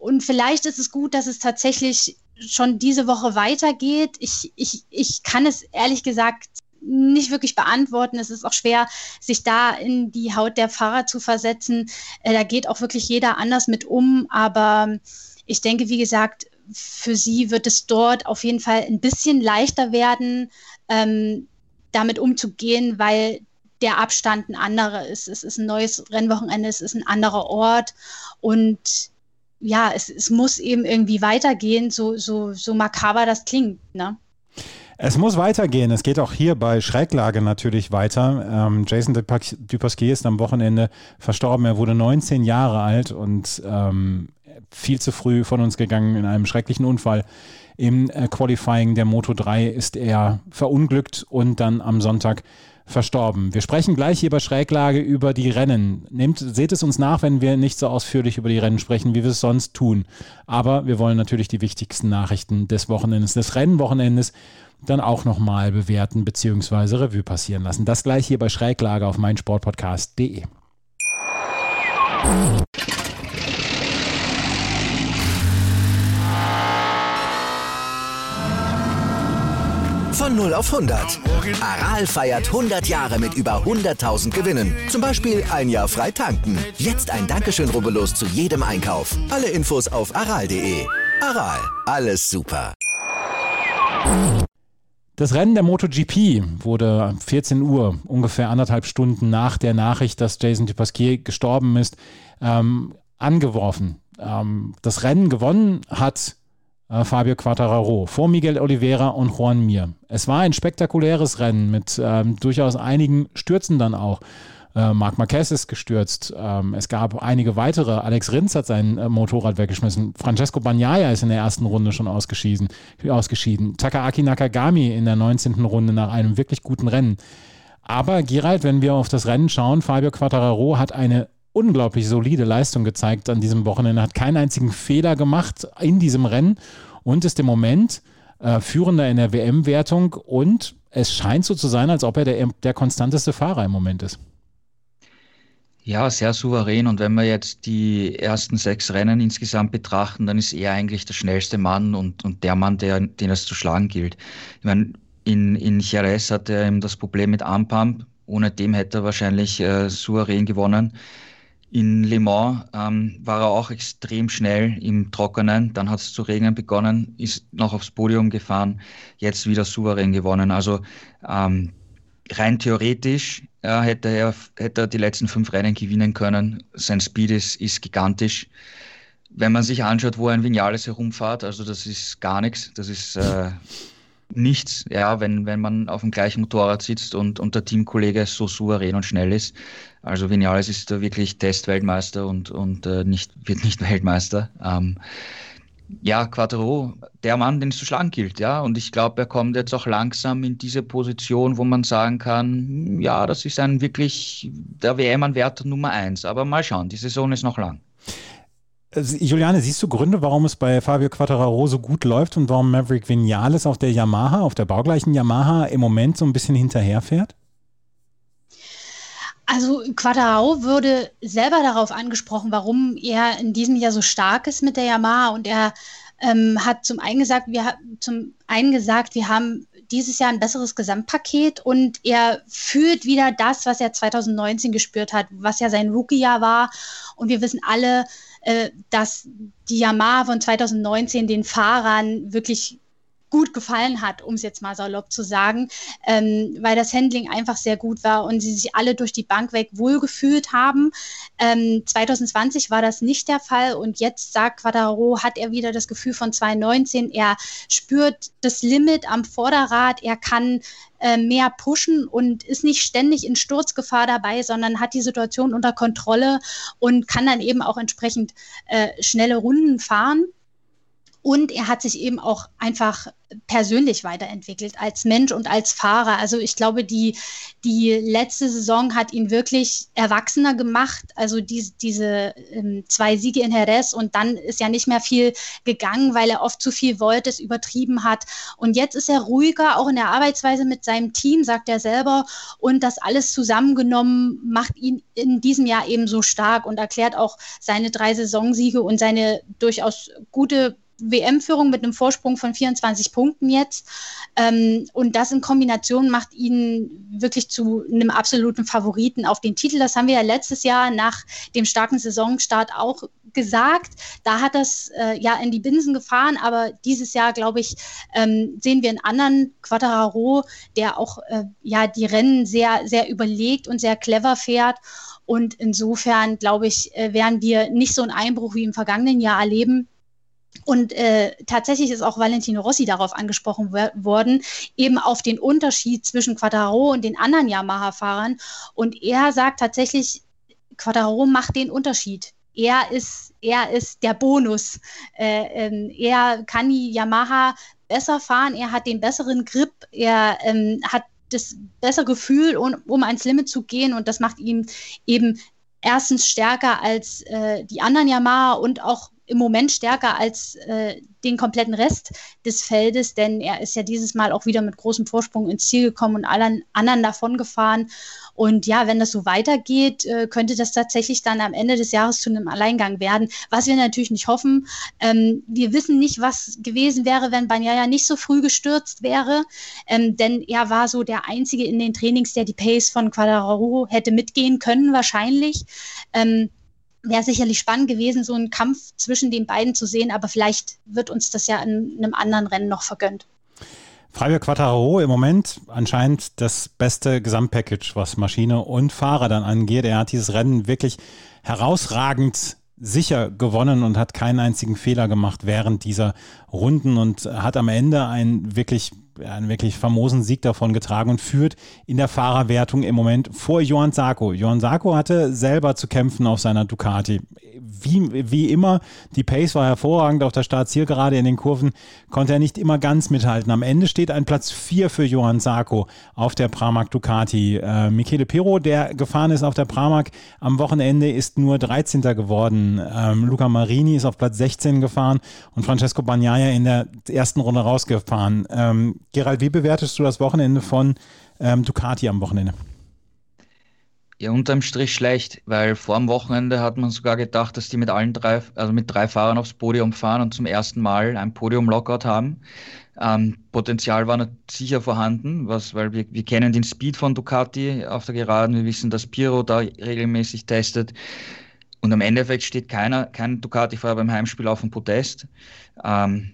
und vielleicht ist es gut, dass es tatsächlich schon diese Woche weitergeht. Ich, ich, ich kann es ehrlich gesagt nicht wirklich beantworten. Es ist auch schwer, sich da in die Haut der Fahrer zu versetzen. Äh, da geht auch wirklich jeder anders mit um. Aber ich denke, wie gesagt, für sie wird es dort auf jeden Fall ein bisschen leichter werden, ähm, damit umzugehen, weil der Abstand ein anderer ist. Es ist ein neues Rennwochenende, es ist ein anderer Ort und ja, es, es muss eben irgendwie weitergehen, so, so, so makaber das klingt. Ne? Es muss weitergehen. Es geht auch hier bei Schräglage natürlich weiter. Ähm, Jason Dupasquier ist am Wochenende verstorben. Er wurde 19 Jahre alt und ähm, viel zu früh von uns gegangen in einem schrecklichen Unfall. Im äh, Qualifying der Moto 3 ist er verunglückt und dann am Sonntag verstorben. Wir sprechen gleich hier bei Schräglage über die Rennen. Nehmt, seht es uns nach, wenn wir nicht so ausführlich über die Rennen sprechen, wie wir es sonst tun. Aber wir wollen natürlich die wichtigsten Nachrichten des Wochenendes, des Rennwochenendes dann auch nochmal bewerten bzw. Revue passieren lassen. Das gleich hier bei Schräglage auf meinsportpodcast.de. 0 auf 100. Aral feiert 100 Jahre mit über 100.000 Gewinnen. Zum Beispiel ein Jahr frei tanken. Jetzt ein Dankeschön, rubbellos zu jedem Einkauf. Alle Infos auf aral.de. Aral, alles super. Das Rennen der MotoGP wurde 14 Uhr, ungefähr anderthalb Stunden nach der Nachricht, dass Jason Dupasquier gestorben ist, ähm, angeworfen. Ähm, das Rennen gewonnen hat äh, Fabio Quattararo vor Miguel Oliveira und Juan Mir. Es war ein spektakuläres Rennen mit ähm, durchaus einigen Stürzen dann auch. Äh, Marc Marquez ist gestürzt. Ähm, es gab einige weitere. Alex Rins hat sein äh, Motorrad weggeschmissen. Francesco Bagnaia ist in der ersten Runde schon ausgeschieden. ausgeschieden. Takaaki Nakagami in der 19. Runde nach einem wirklich guten Rennen. Aber Gerald, wenn wir auf das Rennen schauen, Fabio Quattararo hat eine unglaublich solide Leistung gezeigt an diesem Wochenende, hat keinen einzigen Fehler gemacht in diesem Rennen und ist im Moment äh, Führender in der WM-Wertung und es scheint so zu sein, als ob er der, der konstanteste Fahrer im Moment ist. Ja, sehr souverän. Und wenn wir jetzt die ersten sechs Rennen insgesamt betrachten, dann ist er eigentlich der schnellste Mann und, und der Mann, der, den es zu schlagen gilt. Ich meine, in, in Jerez hat er eben das Problem mit Armpump. Ohne dem hätte er wahrscheinlich äh, souverän gewonnen. In Le Mans ähm, war er auch extrem schnell im Trockenen. Dann hat es zu regnen begonnen, ist noch aufs Podium gefahren, jetzt wieder souverän gewonnen. Also ähm, rein theoretisch äh, hätte, er, hätte er die letzten fünf Rennen gewinnen können. Sein Speed ist, ist gigantisch. Wenn man sich anschaut, wo ein Vinales herumfährt, also das ist gar nichts. Das ist äh, nichts, ja, wenn, wenn man auf dem gleichen Motorrad sitzt und, und der Teamkollege so souverän und schnell ist. Also Vinales ist da wirklich Testweltmeister und, und äh, nicht, wird nicht [LAUGHS] Weltmeister. Ähm, ja, Quattro, der Mann, den es zu schlagen gilt, ja. Und ich glaube, er kommt jetzt auch langsam in diese Position, wo man sagen kann, hm, ja, das ist ein wirklich der WM-Anwärter Nummer eins. Aber mal schauen, die Saison ist noch lang. Juliane, siehst du Gründe, warum es bei Fabio Quattararo so gut läuft und warum Maverick Vinales auf der Yamaha, auf der baugleichen Yamaha im Moment so ein bisschen hinterherfährt? Also Quattararo würde selber darauf angesprochen, warum er in diesem Jahr so stark ist mit der Yamaha und er ähm, hat zum einen gesagt, wir zum einen gesagt, wir haben dieses Jahr ein besseres Gesamtpaket und er fühlt wieder das, was er 2019 gespürt hat, was ja sein Rookie-Jahr war. Und wir wissen alle, äh, dass die Yamaha von 2019 den Fahrern wirklich gut gefallen hat, um es jetzt mal salopp zu sagen, ähm, weil das Handling einfach sehr gut war und sie sich alle durch die Bank weg wohlgefühlt haben. Ähm, 2020 war das nicht der Fall und jetzt sagt Quadraro, hat er wieder das Gefühl von 2019. Er spürt das Limit am Vorderrad, er kann äh, mehr pushen und ist nicht ständig in Sturzgefahr dabei, sondern hat die Situation unter Kontrolle und kann dann eben auch entsprechend äh, schnelle Runden fahren. Und er hat sich eben auch einfach persönlich weiterentwickelt als Mensch und als Fahrer. Also ich glaube, die, die letzte Saison hat ihn wirklich erwachsener gemacht. Also die, diese ähm, zwei Siege in Jerez und dann ist ja nicht mehr viel gegangen, weil er oft zu viel wollte, es übertrieben hat. Und jetzt ist er ruhiger, auch in der Arbeitsweise mit seinem Team, sagt er selber. Und das alles zusammengenommen macht ihn in diesem Jahr eben so stark und erklärt auch seine drei Saisonsiege und seine durchaus gute WM-Führung mit einem Vorsprung von 24 Punkten jetzt. Ähm, und das in Kombination macht ihn wirklich zu einem absoluten Favoriten auf den Titel. Das haben wir ja letztes Jahr nach dem starken Saisonstart auch gesagt. Da hat das äh, ja in die Binsen gefahren, aber dieses Jahr, glaube ich, ähm, sehen wir einen anderen Quattararo, der auch äh, ja die Rennen sehr, sehr überlegt und sehr clever fährt. Und insofern, glaube ich, äh, werden wir nicht so einen Einbruch wie im vergangenen Jahr erleben. Und äh, tatsächlich ist auch Valentino Rossi darauf angesprochen worden, eben auf den Unterschied zwischen Quattaro und den anderen Yamaha-Fahrern. Und er sagt tatsächlich, Quattaro macht den Unterschied. Er ist, er ist der Bonus. Äh, ähm, er kann die Yamaha besser fahren, er hat den besseren Grip, er ähm, hat das bessere Gefühl, um, um ans Limit zu gehen und das macht ihn eben erstens stärker als äh, die anderen Yamaha und auch im Moment stärker als äh, den kompletten Rest des Feldes, denn er ist ja dieses Mal auch wieder mit großem Vorsprung ins Ziel gekommen und allen anderen davon gefahren. Und ja, wenn das so weitergeht, äh, könnte das tatsächlich dann am Ende des Jahres zu einem Alleingang werden, was wir natürlich nicht hoffen. Ähm, wir wissen nicht, was gewesen wäre, wenn Banyaya nicht so früh gestürzt wäre, ähm, denn er war so der Einzige in den Trainings, der die Pace von Quadraro hätte mitgehen können, wahrscheinlich. Ähm, wäre sicherlich spannend gewesen, so einen Kampf zwischen den beiden zu sehen, aber vielleicht wird uns das ja in einem anderen Rennen noch vergönnt. Fabio Quattararo im Moment anscheinend das beste Gesamtpackage, was Maschine und Fahrer dann angeht. Er hat dieses Rennen wirklich herausragend sicher gewonnen und hat keinen einzigen Fehler gemacht während dieser Runden und hat am Ende ein wirklich einen wirklich famosen Sieg davon getragen und führt in der Fahrerwertung im Moment vor Johann Sarko. Johann Sarko hatte selber zu kämpfen auf seiner Ducati wie, wie immer, die Pace war hervorragend auf der Startzielgerade in den Kurven, konnte er nicht immer ganz mithalten. Am Ende steht ein Platz 4 für Johann Sarko auf der Pramac Ducati. Äh, Michele Pirro, der gefahren ist auf der Pramac am Wochenende, ist nur 13. geworden. Ähm, Luca Marini ist auf Platz 16 gefahren und Francesco Bagnaia in der ersten Runde rausgefahren. Ähm, Gerald, wie bewertest du das Wochenende von ähm, Ducati am Wochenende? Ja, unterm Strich schlecht, weil vor dem Wochenende hat man sogar gedacht, dass die mit allen drei, also mit drei Fahrern aufs Podium fahren und zum ersten Mal ein Podium-Lockout haben. Ähm, Potenzial war sicher vorhanden, was, weil wir, wir kennen den Speed von Ducati auf der Geraden, wir wissen, dass Piro da regelmäßig testet. Und am Endeffekt steht keiner, kein Ducati-Fahrer beim Heimspiel auf dem Podest. Ähm,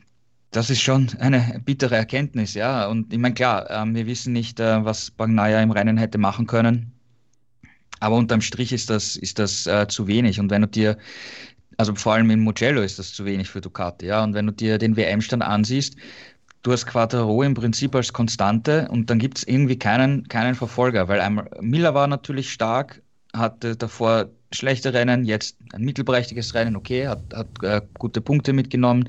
das ist schon eine bittere Erkenntnis, ja. Und ich meine, klar, ähm, wir wissen nicht, äh, was Bagnaia im Rennen hätte machen können aber unterm Strich ist das, ist das äh, zu wenig. Und wenn du dir, also vor allem in Mugello ist das zu wenig für Ducati, ja. Und wenn du dir den WM-Stand ansiehst, du hast Quattro im Prinzip als Konstante und dann gibt es irgendwie keinen, keinen Verfolger, weil einmal Miller war natürlich stark, hatte davor schlechte Rennen, jetzt ein mittelprächtiges Rennen, okay, hat, hat äh, gute Punkte mitgenommen.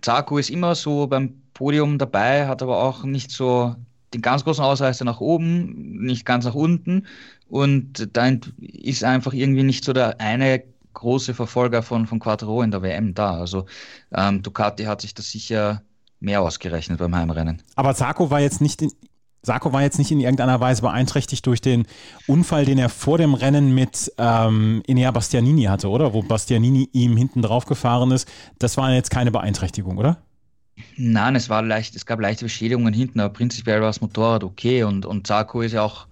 Zarko ist immer so beim Podium dabei, hat aber auch nicht so den ganz großen Ausreißer nach oben, nicht ganz nach unten. Und da ist einfach irgendwie nicht so der eine große Verfolger von, von Quattro in der WM da. Also ähm, Ducati hat sich das sicher mehr ausgerechnet beim Heimrennen. Aber Sarko war jetzt nicht in, Sarko war jetzt nicht in irgendeiner Weise beeinträchtigt durch den Unfall, den er vor dem Rennen mit ähm, Enea Bastianini hatte, oder? Wo Bastianini ihm hinten drauf gefahren ist. Das war jetzt keine Beeinträchtigung, oder? Nein, es war leicht, es gab leichte Beschädigungen hinten, aber prinzipiell war das Motorrad okay und, und Zarko ist ja auch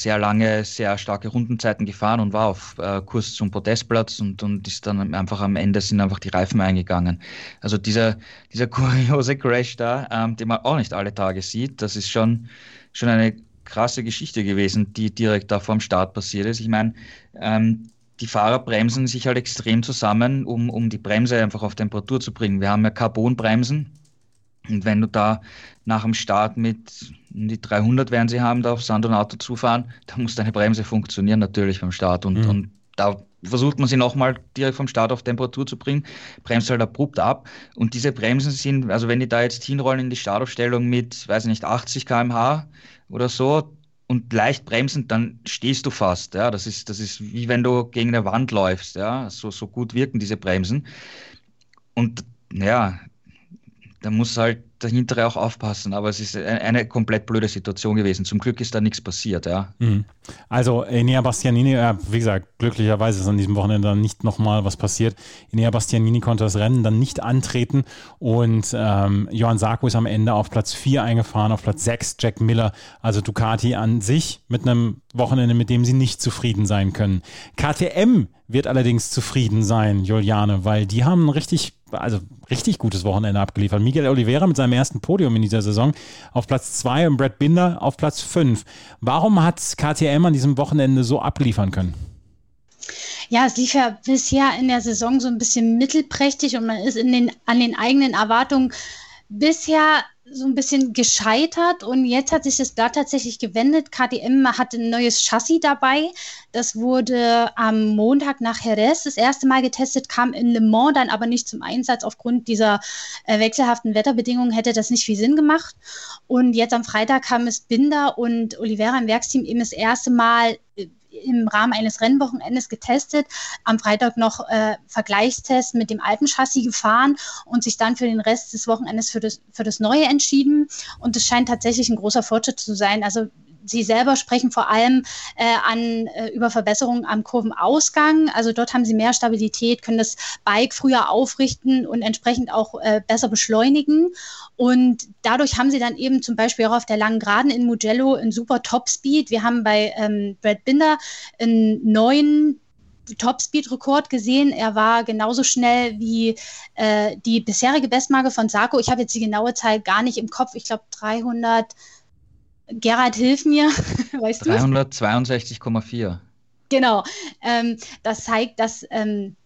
sehr lange, sehr starke Rundenzeiten gefahren und war auf äh, Kurs zum Podestplatz und, und ist dann einfach am Ende sind einfach die Reifen eingegangen. Also dieser, dieser [LAUGHS] kuriose Crash da, ähm, den man auch nicht alle Tage sieht, das ist schon, schon eine krasse Geschichte gewesen, die direkt da vorm Start passiert ist. Ich meine, ähm, die Fahrer bremsen sich halt extrem zusammen, um, um die Bremse einfach auf Temperatur zu bringen. Wir haben ja Carbonbremsen, und wenn du da nach dem Start mit die 300 werden sie haben, da auf Sand und Auto zufahren, da muss deine Bremse funktionieren natürlich beim Start. Und, mhm. und da versucht man sie nochmal direkt vom Start auf Temperatur zu bringen, bremst halt abrupt ab. Und diese Bremsen sind, also wenn die da jetzt hinrollen in die Startaufstellung mit, weiß ich nicht, 80 km/h oder so und leicht bremsen, dann stehst du fast. Ja, das ist, das ist wie wenn du gegen eine Wand läufst. Ja, so, so gut wirken diese Bremsen. Und ja, da muss halt der Hintere auch aufpassen, aber es ist eine, komplett blöde Situation gewesen. Zum Glück ist da nichts passiert, ja. Mhm. Also Enea Bastianini, wie gesagt, glücklicherweise ist an diesem Wochenende dann nicht nochmal was passiert. Enea Bastianini konnte das Rennen dann nicht antreten und ähm, Johann Sarko ist am Ende auf Platz 4 eingefahren, auf Platz 6 Jack Miller, also Ducati an sich mit einem Wochenende, mit dem sie nicht zufrieden sein können. KTM wird allerdings zufrieden sein, Juliane, weil die haben ein richtig, also richtig gutes Wochenende abgeliefert. Miguel Oliveira mit seinem ersten Podium in dieser Saison auf Platz 2 und Brad Binder auf Platz 5. Warum hat KTM an diesem Wochenende so abliefern können? Ja, es lief ja bisher in der Saison so ein bisschen mittelprächtig und man ist in den, an den eigenen Erwartungen bisher so ein bisschen gescheitert und jetzt hat sich das Blatt tatsächlich gewendet. KTM hat ein neues Chassis dabei. Das wurde am Montag nach Jerez das erste Mal getestet, kam in Le Mans dann aber nicht zum Einsatz. Aufgrund dieser äh, wechselhaften Wetterbedingungen hätte das nicht viel Sinn gemacht. Und jetzt am Freitag kam es Binder und Oliveira im Werksteam eben das erste Mal äh, im Rahmen eines Rennwochenendes getestet, am Freitag noch äh, Vergleichstest mit dem alten Chassis gefahren und sich dann für den Rest des Wochenendes für das, für das Neue entschieden. Und es scheint tatsächlich ein großer Fortschritt zu sein. Also Sie selber sprechen vor allem äh, an, äh, über Verbesserungen am Kurvenausgang. Also dort haben Sie mehr Stabilität, können das Bike früher aufrichten und entsprechend auch äh, besser beschleunigen. Und dadurch haben Sie dann eben zum Beispiel auch auf der langen Geraden in Mugello einen super Topspeed. Wir haben bei ähm, Brad Binder einen neuen Topspeed-Rekord gesehen. Er war genauso schnell wie äh, die bisherige Bestmarke von Sarko. Ich habe jetzt die genaue Zahl gar nicht im Kopf. Ich glaube 300. Gerhard, hilf mir. [LAUGHS] weißt 362,4. Genau. Ähm, das zeigt, dass ähm,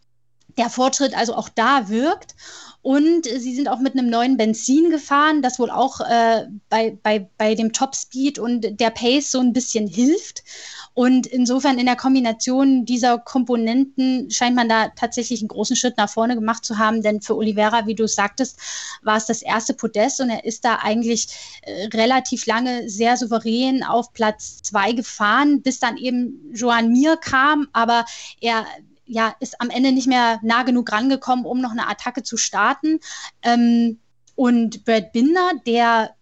der Fortschritt also auch da wirkt. Und sie sind auch mit einem neuen Benzin gefahren, das wohl auch äh, bei, bei, bei dem Topspeed und der Pace so ein bisschen hilft. Und insofern in der Kombination dieser Komponenten scheint man da tatsächlich einen großen Schritt nach vorne gemacht zu haben. Denn für Oliveira, wie du sagtest, war es das erste Podest und er ist da eigentlich äh, relativ lange sehr souverän auf Platz zwei gefahren, bis dann eben Joan Mir kam. Aber er ja, ist am Ende nicht mehr nah genug rangekommen, um noch eine Attacke zu starten. Ähm, und Brad Binder, der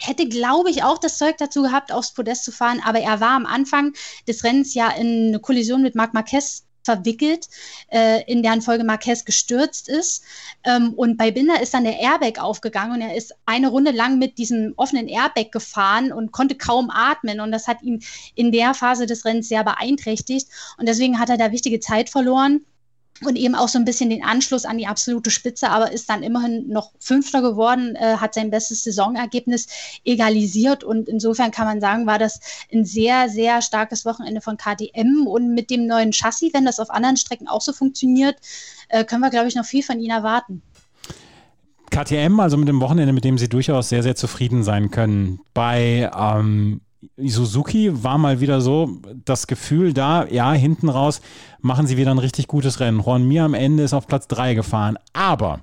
hätte, glaube ich, auch das Zeug dazu gehabt, aufs Podest zu fahren, aber er war am Anfang des Rennens ja in eine Kollision mit Marc Marquez verwickelt, äh, in deren Folge Marquez gestürzt ist. Ähm, und bei Binder ist dann der Airbag aufgegangen und er ist eine Runde lang mit diesem offenen Airbag gefahren und konnte kaum atmen. Und das hat ihn in der Phase des Rennens sehr beeinträchtigt. Und deswegen hat er da wichtige Zeit verloren und eben auch so ein bisschen den Anschluss an die absolute Spitze, aber ist dann immerhin noch Fünfter geworden, äh, hat sein bestes Saisonergebnis egalisiert und insofern kann man sagen, war das ein sehr, sehr starkes Wochenende von KTM und mit dem neuen Chassis, wenn das auf anderen Strecken auch so funktioniert, äh, können wir, glaube ich, noch viel von ihnen erwarten. KTM, also mit dem Wochenende, mit dem sie durchaus sehr, sehr zufrieden sein können. Bei ähm, Suzuki war mal wieder so das Gefühl da, ja, hinten raus machen sie wieder ein richtig gutes Rennen. Juan Mir am Ende ist auf Platz 3 gefahren. Aber,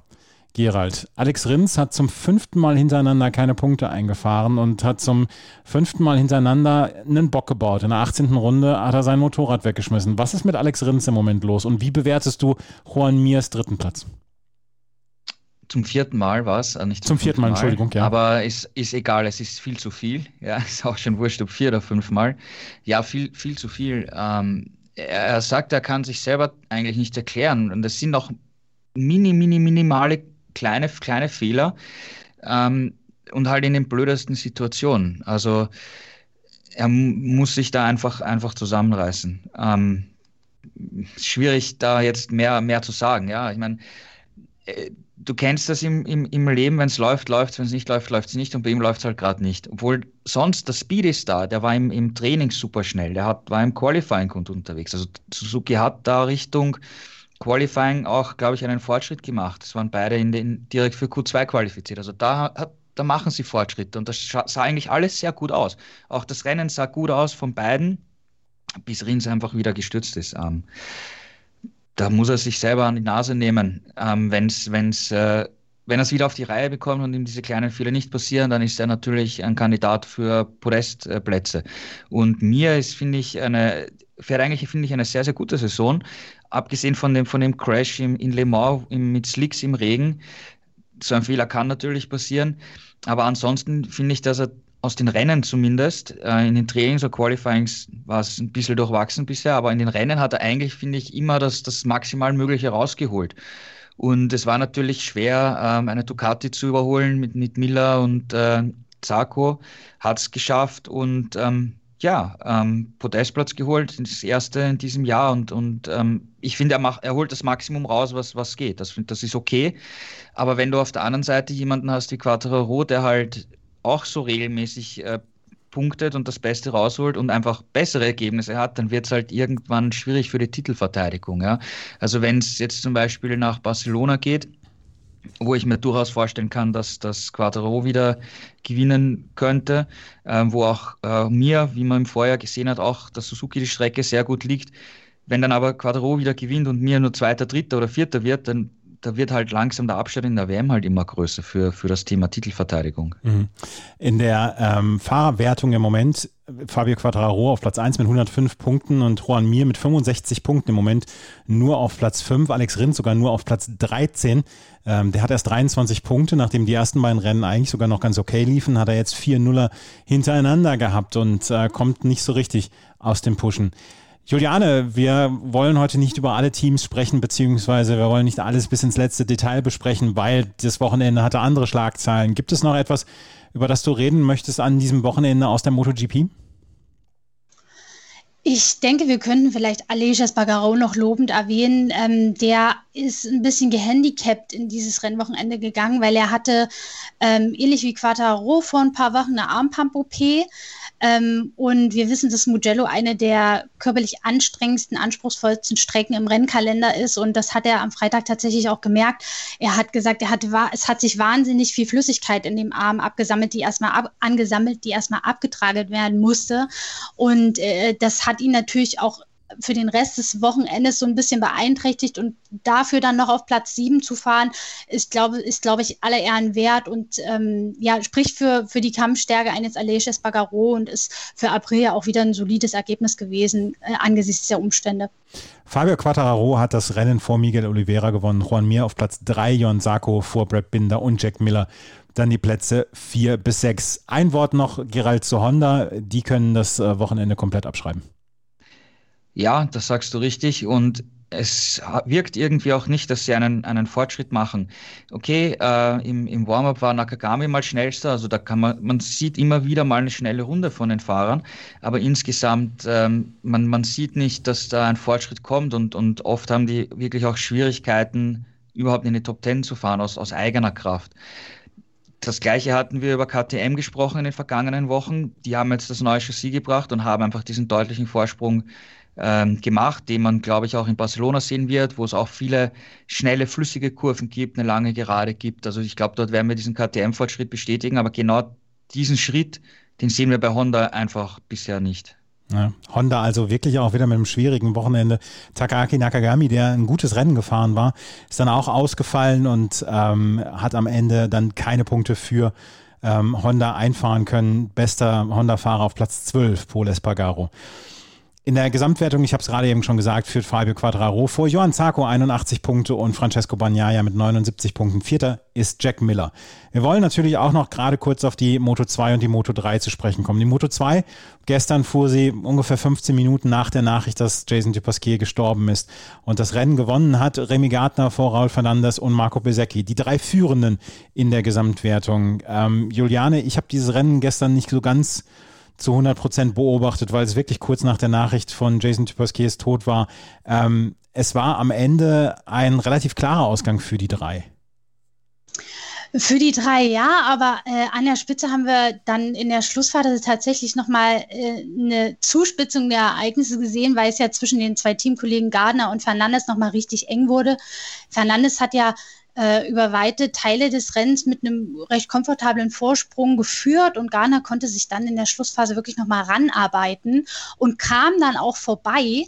Gerald, Alex Rins hat zum fünften Mal hintereinander keine Punkte eingefahren und hat zum fünften Mal hintereinander einen Bock gebaut. In der 18. Runde hat er sein Motorrad weggeschmissen. Was ist mit Alex Rins im Moment los und wie bewertest du Juan Mirs dritten Platz? Zum vierten Mal war es, äh, nicht zum, zum vierten Mal, Mal, Entschuldigung, ja. Aber ist, ist egal, es ist viel zu viel. [LAUGHS] Ja, ist auch schon wurscht, ob vier oder fünf Mal. Ja, viel, viel zu viel. Ähm, er, er sagt, er kann sich selber eigentlich nicht erklären. Und das sind auch mini, mini, minimale kleine, kleine Fehler. Ähm, und halt in den blödesten Situationen. Also er muss sich da einfach, einfach zusammenreißen. Ähm, schwierig, da jetzt mehr, mehr zu sagen. Ja, ich meine, äh, du kennst das im, im, im Leben, wenn es läuft, läuft es, wenn es nicht läuft, läuft es nicht und bei ihm läuft es halt gerade nicht. Obwohl sonst der Speed ist da, der war im, im Training super schnell, der hat, war im Qualifying gut unterwegs. Also Suzuki hat da Richtung Qualifying auch, glaube ich, einen Fortschritt gemacht. Es waren beide in den, direkt für Q2 qualifiziert. Also da, hat, da machen sie Fortschritte und das sah eigentlich alles sehr gut aus. Auch das Rennen sah gut aus von beiden, bis Rins einfach wieder gestürzt ist. Ähm, da muss er sich selber an die Nase nehmen. Ähm, wenn's, wenn's, äh, wenn er es wieder auf die Reihe bekommt und ihm diese kleinen Fehler nicht passieren, dann ist er natürlich ein Kandidat für Podestplätze. Und mir ist, finde ich, eine, fährt eigentlich, finde ich, eine sehr, sehr gute Saison. Abgesehen von dem, von dem Crash im, in Le Mans im, mit Slicks im Regen. So ein Fehler kann natürlich passieren. Aber ansonsten finde ich, dass er aus den Rennen zumindest, äh, in den Trainings oder Qualifyings war es ein bisschen durchwachsen bisher, aber in den Rennen hat er eigentlich, finde ich, immer das, das maximal Mögliche rausgeholt. Und es war natürlich schwer, ähm, eine Ducati zu überholen mit, mit Miller und äh, Zarco, hat es geschafft und ähm, ja, ähm, Podestplatz geholt, das erste in diesem Jahr und, und ähm, ich finde, er, er holt das Maximum raus, was, was geht. Das, das ist okay. Aber wenn du auf der anderen Seite jemanden hast wie Quattro der halt auch so regelmäßig äh, punktet und das Beste rausholt und einfach bessere Ergebnisse hat, dann wird es halt irgendwann schwierig für die Titelverteidigung. Ja? Also wenn es jetzt zum Beispiel nach Barcelona geht, wo ich mir durchaus vorstellen kann, dass das Quattro wieder gewinnen könnte, äh, wo auch äh, mir, wie man im Vorjahr gesehen hat, auch das Suzuki die Strecke sehr gut liegt. Wenn dann aber Quattro wieder gewinnt und mir nur Zweiter, Dritter oder Vierter wird, dann da wird halt langsam der Abstand in der WM halt immer größer für, für das Thema Titelverteidigung. Mhm. In der ähm, Fahrerwertung im Moment Fabio Quattraro auf Platz 1 mit 105 Punkten und Juan Mir mit 65 Punkten im Moment nur auf Platz 5. Alex Rindt sogar nur auf Platz 13. Ähm, der hat erst 23 Punkte, nachdem die ersten beiden Rennen eigentlich sogar noch ganz okay liefen, hat er jetzt vier Nuller hintereinander gehabt und äh, kommt nicht so richtig aus dem Pushen. Juliane, wir wollen heute nicht über alle Teams sprechen, beziehungsweise wir wollen nicht alles bis ins letzte Detail besprechen, weil das Wochenende hatte andere Schlagzeilen. Gibt es noch etwas, über das du reden möchtest an diesem Wochenende aus der MotoGP? Ich denke, wir könnten vielleicht Aleix Bagaro noch lobend erwähnen. Ähm, der ist ein bisschen gehandicapt in dieses Rennwochenende gegangen, weil er hatte, ähm, ähnlich wie Quattaro vor ein paar Wochen, eine Armpump-OP Ähm, und wir wissen, dass Mugello eine der körperlich anstrengendsten, anspruchsvollsten Strecken im Rennkalender ist. Und das hat er am Freitag tatsächlich auch gemerkt. Er hat gesagt, er hat, es hat sich wahnsinnig viel Flüssigkeit in dem Arm abgesammelt, die erstmal ab, angesammelt, die erstmal abgetragen werden musste. Und äh, das hat ihn natürlich auch für den Rest des Wochenendes so ein bisschen beeinträchtigt und dafür dann noch auf Platz 7 zu fahren, ist, glaube ist, glaube ich, alle Ehren wert und ähm, ja, spricht für, für die Kampfstärke eines Aleix Espargaro und ist für Aprilia auch wieder ein solides Ergebnis gewesen äh, angesichts der Umstände. Fabio Quattararo hat das Rennen vor Miguel Oliveira gewonnen, Juan Mir auf Platz 3, Jon Sarko vor Brad Binder und Jack Miller dann die Plätze 4 bis 6. Ein Wort noch, Gerald zu Honda, die können das äh, Wochenende komplett abschreiben. Ja, das sagst du richtig. Und es wirkt irgendwie auch nicht, dass sie einen, einen Fortschritt machen. Okay, äh, im, im Warm-up war Nakagami mal schnellster, also da kann man, man sieht immer wieder mal eine schnelle Runde von den Fahrern, aber insgesamt, ähm, man, man sieht nicht, dass da ein Fortschritt kommt und, und oft haben die wirklich auch Schwierigkeiten, überhaupt in die Top Ten zu fahren aus, aus eigener Kraft. Das gleiche hatten wir über KTM gesprochen in den vergangenen Wochen. Die haben jetzt das neue Chassis gebracht und haben einfach diesen deutlichen Vorsprung ähm, gemacht, den man, glaube ich, auch in Barcelona sehen wird, wo es auch viele schnelle, flüssige Kurven gibt, eine lange Gerade gibt. Also ich glaube, dort werden wir diesen KTM-Fortschritt bestätigen, aber genau diesen Schritt, den sehen wir bei Honda einfach bisher nicht. Ja, Honda also wirklich auch wieder mit einem schwierigen Wochenende. Takaki Nakagami, der ein gutes Rennen gefahren war, ist dann auch ausgefallen und ähm, hat am Ende dann keine Punkte für ähm, Honda einfahren können. Bester Honda-Fahrer auf Platz 12, Paul Espargaro. In der Gesamtwertung, ich habe es gerade eben schon gesagt, führt Fabio Quadraro vor. Johann Zarco 81 Punkte und Francesco Bagnaia mit 79 Punkten. Vierter ist Jack Miller. Wir wollen natürlich auch noch gerade kurz auf die Moto 2 und die Moto 3 zu sprechen kommen. Die Moto 2, gestern fuhr sie ungefähr 15 Minuten nach der Nachricht, dass Jason Dupasquier gestorben ist und das Rennen gewonnen hat. Remy Gardner vor Raul Fernandes und Marco Besecchi, die drei Führenden in der Gesamtwertung. Ähm, Juliane, ich habe dieses Rennen gestern nicht so ganz zu 100 Prozent beobachtet, weil es wirklich kurz nach der Nachricht von Jason Tupaskiers Tod war. Ähm, es war am Ende ein relativ klarer Ausgang für die drei. Für die drei ja, aber äh, an der Spitze haben wir dann in der Schlussphase tatsächlich nochmal äh, eine Zuspitzung der Ereignisse gesehen, weil es ja zwischen den zwei Teamkollegen Gardner und Fernandes nochmal richtig eng wurde. Fernandes hat ja äh, über weite Teile des Rennens mit einem recht komfortablen Vorsprung geführt und Garner konnte sich dann in der Schlussphase wirklich nochmal ranarbeiten und kam dann auch vorbei,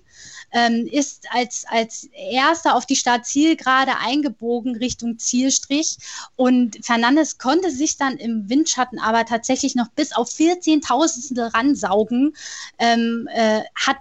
ähm, ist als, als erster auf die Startzielgerade eingebogen Richtung Zielstrich und Fernandes konnte sich dann im Windschatten aber tatsächlich noch bis auf 14.000 ransaugen, ähm, äh, hat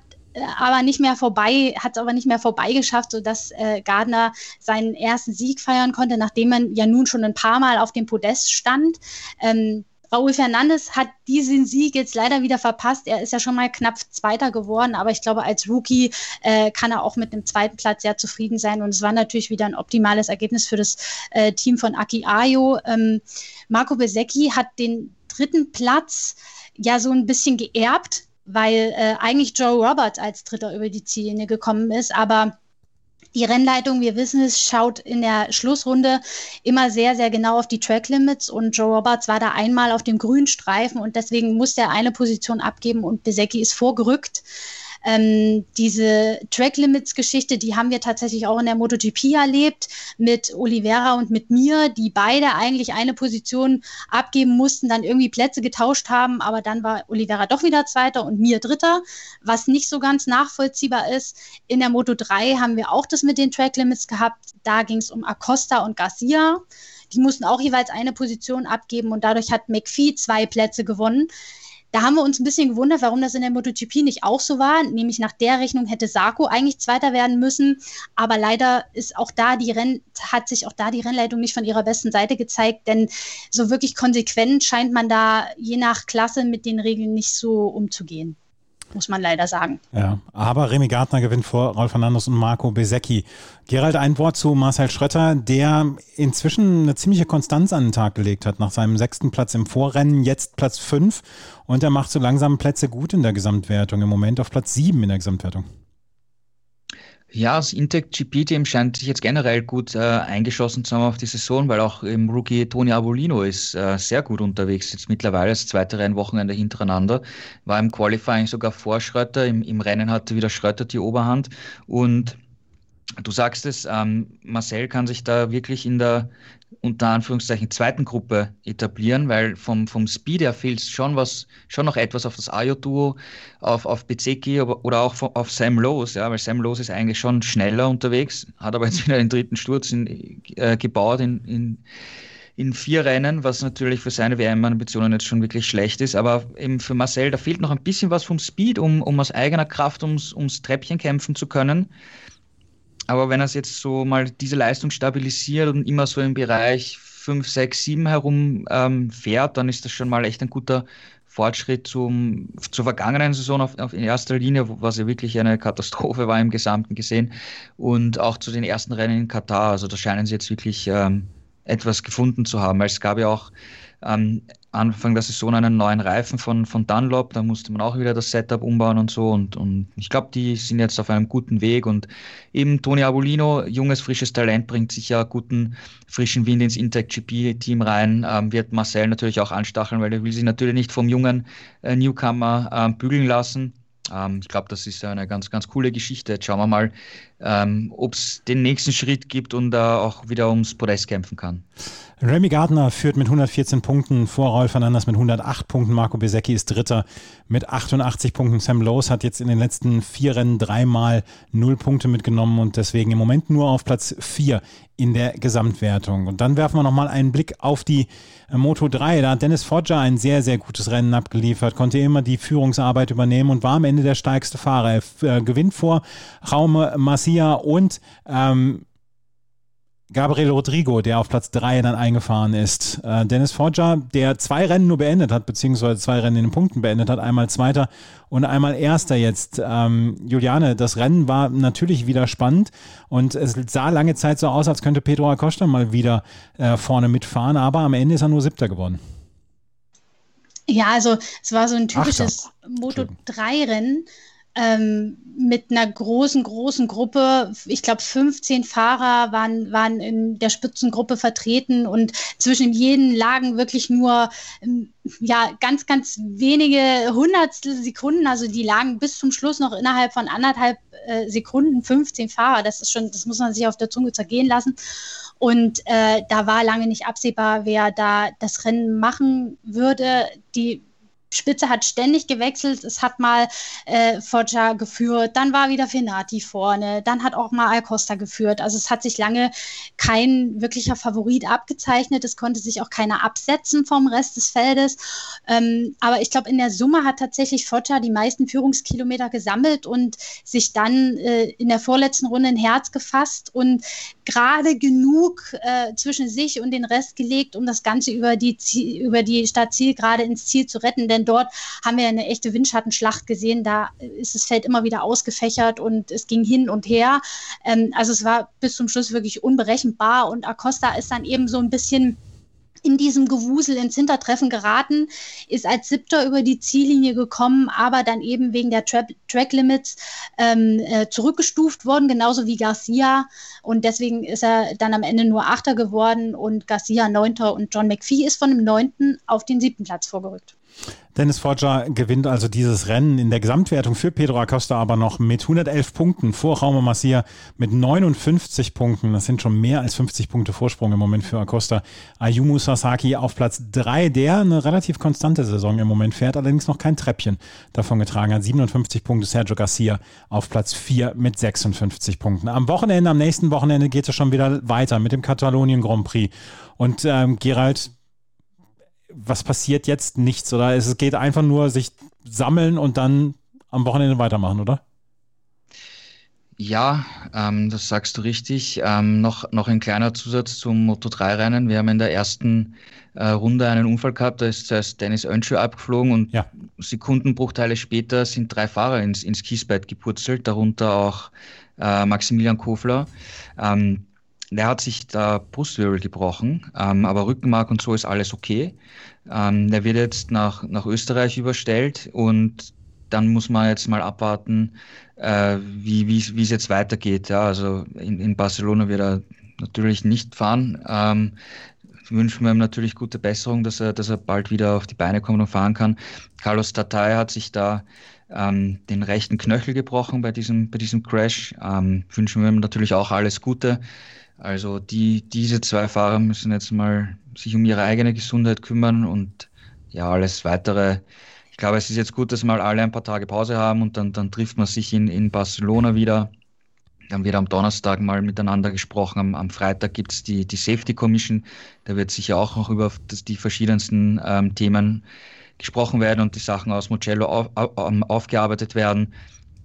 aber nicht mehr vorbei, hat es aber nicht mehr vorbeigeschafft, sodass äh, Gardner seinen ersten Sieg feiern konnte, nachdem er ja nun schon ein paar Mal auf dem Podest stand. Ähm, Raúl Fernandes hat diesen Sieg jetzt leider wieder verpasst. Er ist ja schon mal knapp Zweiter geworden, aber ich glaube, als Rookie äh, kann er auch mit dem zweiten Platz sehr zufrieden sein. Und es war natürlich wieder ein optimales Ergebnis für das äh, Team von Aki Ayo. Ähm, Marco Besecchi hat den dritten Platz ja so ein bisschen geerbt weil äh, eigentlich Joe Roberts als Dritter über die Ziellinie gekommen ist, aber die Rennleitung, wir wissen es, schaut in der Schlussrunde immer sehr, sehr genau auf die Track Limits und Joe Roberts war da einmal auf dem grünen Streifen. Und deswegen musste er eine Position abgeben. Und Besecki ist vorgerückt. Ähm, diese Track Limits Geschichte, die haben wir tatsächlich auch in der MotoGP erlebt mit Oliveira und mit mir, die beide eigentlich eine Position abgeben mussten, dann irgendwie Plätze getauscht haben, aber dann war Oliveira doch wieder Zweiter und mir Dritter, was nicht so ganz nachvollziehbar ist. In der Moto 3 haben wir auch das mit den Track Limits gehabt. Da ging es um Acosta und Garcia. Die mussten auch jeweils eine Position abgeben und dadurch hat McPhee zwei Plätze gewonnen. Da haben wir uns ein bisschen gewundert, warum das in der MotoGP nicht auch so war. Nämlich nach der Rechnung hätte Sarko eigentlich Zweiter werden müssen. Aber leider ist auch da die Renn, hat sich auch da die Rennleitung nicht von ihrer besten Seite gezeigt, denn so wirklich konsequent scheint man da je nach Klasse mit den Regeln nicht so umzugehen muss man leider sagen. Ja, aber Remy Gardner gewinnt vor Rolf Fernandes und Marco Besecchi. Gerald, ein Wort zu Marcel Schrötter, der inzwischen eine ziemliche Konstanz an den Tag gelegt hat. Nach seinem sechsten Platz im Vorrennen, jetzt Platz fünf. Und er macht so langsam Plätze gut in der Gesamtwertung. Im Moment auf Platz sieben in der Gesamtwertung. Ja, das Intec GP-Team scheint sich jetzt generell gut äh, eingeschossen zu haben auf die Saison, weil auch im Rookie Toni Avolino ist äh, sehr gut unterwegs. Jetzt mittlerweile das zweite Rennwochenende hintereinander. War im Qualifying sogar vor Schröter. Im, im Rennen hatte wieder Schröter die Oberhand. Und du sagst es, ähm, Marcel kann sich da wirklich in der unter Anführungszeichen zweiten Gruppe etablieren, weil vom, vom Speed her fehlt schon was, schon noch etwas auf das Ayo-Duo, auf, auf Bezeki oder auch auf Sam Lowe's, ja, weil Sam Lowe's ist eigentlich schon schneller unterwegs, hat aber jetzt [LAUGHS] wieder den dritten Sturz in, äh, gebaut in, in, in vier Rennen, was natürlich für seine WM-Ambitionen jetzt schon wirklich schlecht ist, aber eben für Marcel, da fehlt noch ein bisschen was vom Speed, um, um aus eigener Kraft ums, ums Treppchen kämpfen zu können. Aber wenn er jetzt so mal diese Leistung stabilisiert und immer so im Bereich 5, 6, 7 herum ähm, fährt, dann ist das schon mal echt ein guter Fortschritt zum, zur vergangenen Saison auf, auf in erster Linie, was ja wirklich eine Katastrophe war im Gesamten gesehen, und auch zu den ersten Rennen in Katar. Also da scheinen sie jetzt wirklich ähm, etwas gefunden zu haben. Weil es gab ja auch ähm, Anfang der Saison einen neuen Reifen von, von Dunlop, da musste man auch wieder das Setup umbauen und so und, und ich glaube, die sind jetzt auf einem guten Weg und eben Toni Abolino, junges, frisches Talent, bringt sicher guten, frischen Wind ins Intec GP-Team rein, ähm, wird Marcel natürlich auch anstacheln, weil er will sich natürlich nicht vom jungen äh, Newcomer äh, bügeln lassen. Ähm, ich glaube, das ist eine ganz, ganz coole Geschichte. Jetzt schauen wir mal, ähm, ob es den nächsten Schritt gibt und äh, auch wieder ums Podest kämpfen kann. Remy Gardner führt mit 114 Punkten vor Rolf Fernandes mit 108 Punkten. Marco Besecchi ist Dritter mit 88 Punkten. Sam Lowe's hat jetzt in den letzten vier Rennen dreimal null Punkte mitgenommen und deswegen im Moment nur auf Platz 4 in der Gesamtwertung. Und dann werfen wir nochmal einen Blick auf die äh, Moto 3. Da hat Dennis Foggia ein sehr, sehr gutes Rennen abgeliefert, konnte immer die Führungsarbeit übernehmen und war am Ende der steigste Fahrer. Er äh, gewinnt vor Raume Massia und ähm, Gabriel Rodrigo, der auf Platz 3 dann eingefahren ist. Äh, Dennis Foggia, der zwei Rennen nur beendet hat, beziehungsweise zwei Rennen in den Punkten beendet hat, einmal Zweiter und einmal Erster jetzt. Ähm, Juliane, das Rennen war natürlich wieder spannend und es sah lange Zeit so aus, als könnte Pedro Acosta mal wieder äh, vorne mitfahren, aber am Ende ist er nur Siebter geworden. Ja, also es war so ein typisches Moto-3-Rennen ähm, mit einer großen, großen Gruppe. Ich glaube, 15 Fahrer waren, waren in der Spitzengruppe vertreten und zwischen jedem lagen wirklich nur ähm, ja, ganz, ganz wenige Hundertstel Sekunden. Also die lagen bis zum Schluss noch innerhalb von anderthalb äh, Sekunden 15 Fahrer. Das ist schon, das muss man sich auf der Zunge zergehen lassen. Und äh, da war lange nicht absehbar, wer da das Rennen machen würde. Die Spitze hat ständig gewechselt. Es hat mal äh, Foggia geführt, dann war wieder Fenati vorne, dann hat auch mal Alcosta geführt. Also es hat sich lange kein wirklicher Favorit abgezeichnet. Es konnte sich auch keiner absetzen vom Rest des Feldes. Ähm, aber ich glaube, in der Summe hat tatsächlich Foggia die meisten Führungskilometer gesammelt und sich dann äh, in der vorletzten Runde ein Herz gefasst und gerade genug äh, zwischen sich und den Rest gelegt, um das Ganze über die, Ziel, über die Stadt Ziel gerade ins Ziel zu retten. Denn dort haben wir eine echte Windschattenschlacht gesehen. Da ist das Feld immer wieder ausgefächert und es ging hin und her. Ähm, also es war bis zum Schluss wirklich unberechenbar und Acosta ist dann eben so ein bisschen in diesem Gewusel ins Hintertreffen geraten, ist als Siebter über die Ziellinie gekommen, aber dann eben wegen der Tra Track Limits ähm, äh, zurückgestuft worden, genauso wie Garcia. Und deswegen ist er dann am Ende nur Achter geworden und Garcia Neunter und John McPhee ist von dem Neunten auf den siebten Platz vorgerückt. Dennis Foggia gewinnt also dieses Rennen in der Gesamtwertung für Pedro Acosta aber noch mit 111 Punkten vor Raume Massier mit 59 Punkten. Das sind schon mehr als 50 Punkte Vorsprung im Moment für Acosta. Ayumu Sasaki auf Platz 3, der eine relativ konstante Saison im Moment fährt, allerdings noch kein Treppchen davon getragen hat. 57 Punkte Sergio Garcia auf Platz 4 mit 56 Punkten. Am Wochenende, am nächsten Wochenende geht es schon wieder weiter mit dem Katalonien Grand Prix. Und ähm, Gerald, was passiert jetzt? Nichts, oder? Es geht einfach nur sich sammeln und dann am Wochenende weitermachen, oder? Ja, ähm, das sagst du richtig. Ähm, noch, noch ein kleiner Zusatz zum Moto3-Rennen. Wir haben in der ersten äh, Runde einen Unfall gehabt, da ist zuerst Dennis Önschö abgeflogen und ja. Sekundenbruchteile später sind drei Fahrer ins, ins Kiesbett gepurzelt, darunter auch äh, Maximilian Kofler. Ähm, der hat sich der Brustwirbel gebrochen, ähm, aber Rückenmark und so ist alles okay. Ähm, der wird jetzt nach, nach Österreich überstellt und dann muss man jetzt mal abwarten, äh, wie wie es jetzt weitergeht. Ja, also in, in Barcelona wird er natürlich nicht fahren. Ähm, wünschen wir ihm natürlich gute Besserung, dass er, dass er bald wieder auf die Beine kommt und fahren kann. Carlos Tatay hat sich da ähm, den rechten Knöchel gebrochen bei diesem, bei diesem Crash. Ähm, wünschen wir ihm natürlich auch alles Gute. Also die, diese zwei Fahrer müssen jetzt mal sich um ihre eigene Gesundheit kümmern und ja, alles weitere. Ich glaube, es ist jetzt gut, dass mal alle ein paar Tage Pause haben und dann, dann trifft man sich in, in Barcelona wieder. Dann wird am Donnerstag mal miteinander gesprochen. Am, am Freitag gibt es die, die Safety Commission. Da wird sicher auch noch über das, die verschiedensten ähm, Themen gesprochen werden und die Sachen aus Mugello auf, auf, aufgearbeitet werden.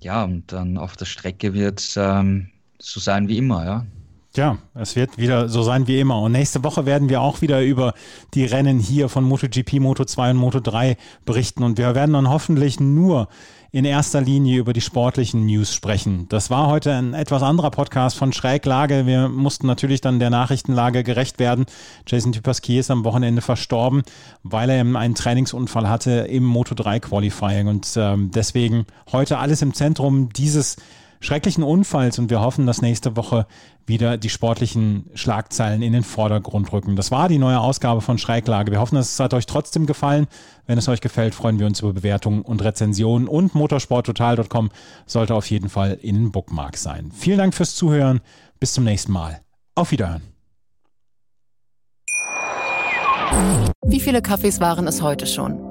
Ja, und dann auf der Strecke wird es ähm, so sein wie immer, ja. Ja, es wird wieder so sein wie immer. Und nächste Woche werden wir auch wieder über die Rennen hier von MotoGP, Moto2 und Moto3 berichten. Und wir werden dann hoffentlich nur in erster Linie über die sportlichen News sprechen. Das war heute ein etwas anderer Podcast von Schräglage. Wir mussten natürlich dann der Nachrichtenlage gerecht werden. Jason Dupasquier ist am Wochenende verstorben, weil er einen Trainingsunfall hatte im Moto3 Qualifying. Und ähm, deswegen heute alles im Zentrum dieses schrecklichen Unfalls und wir hoffen, dass nächste Woche wieder die sportlichen Schlagzeilen in den Vordergrund rücken. Das war die neue Ausgabe von Schräglage. Wir hoffen, es hat euch trotzdem gefallen. Wenn es euch gefällt, freuen wir uns über Bewertungen und Rezensionen und motorsporttotal.com sollte auf jeden Fall in den Bookmark sein. Vielen Dank fürs Zuhören. Bis zum nächsten Mal. Auf Wiederhören. Wie viele Kaffees waren es heute schon?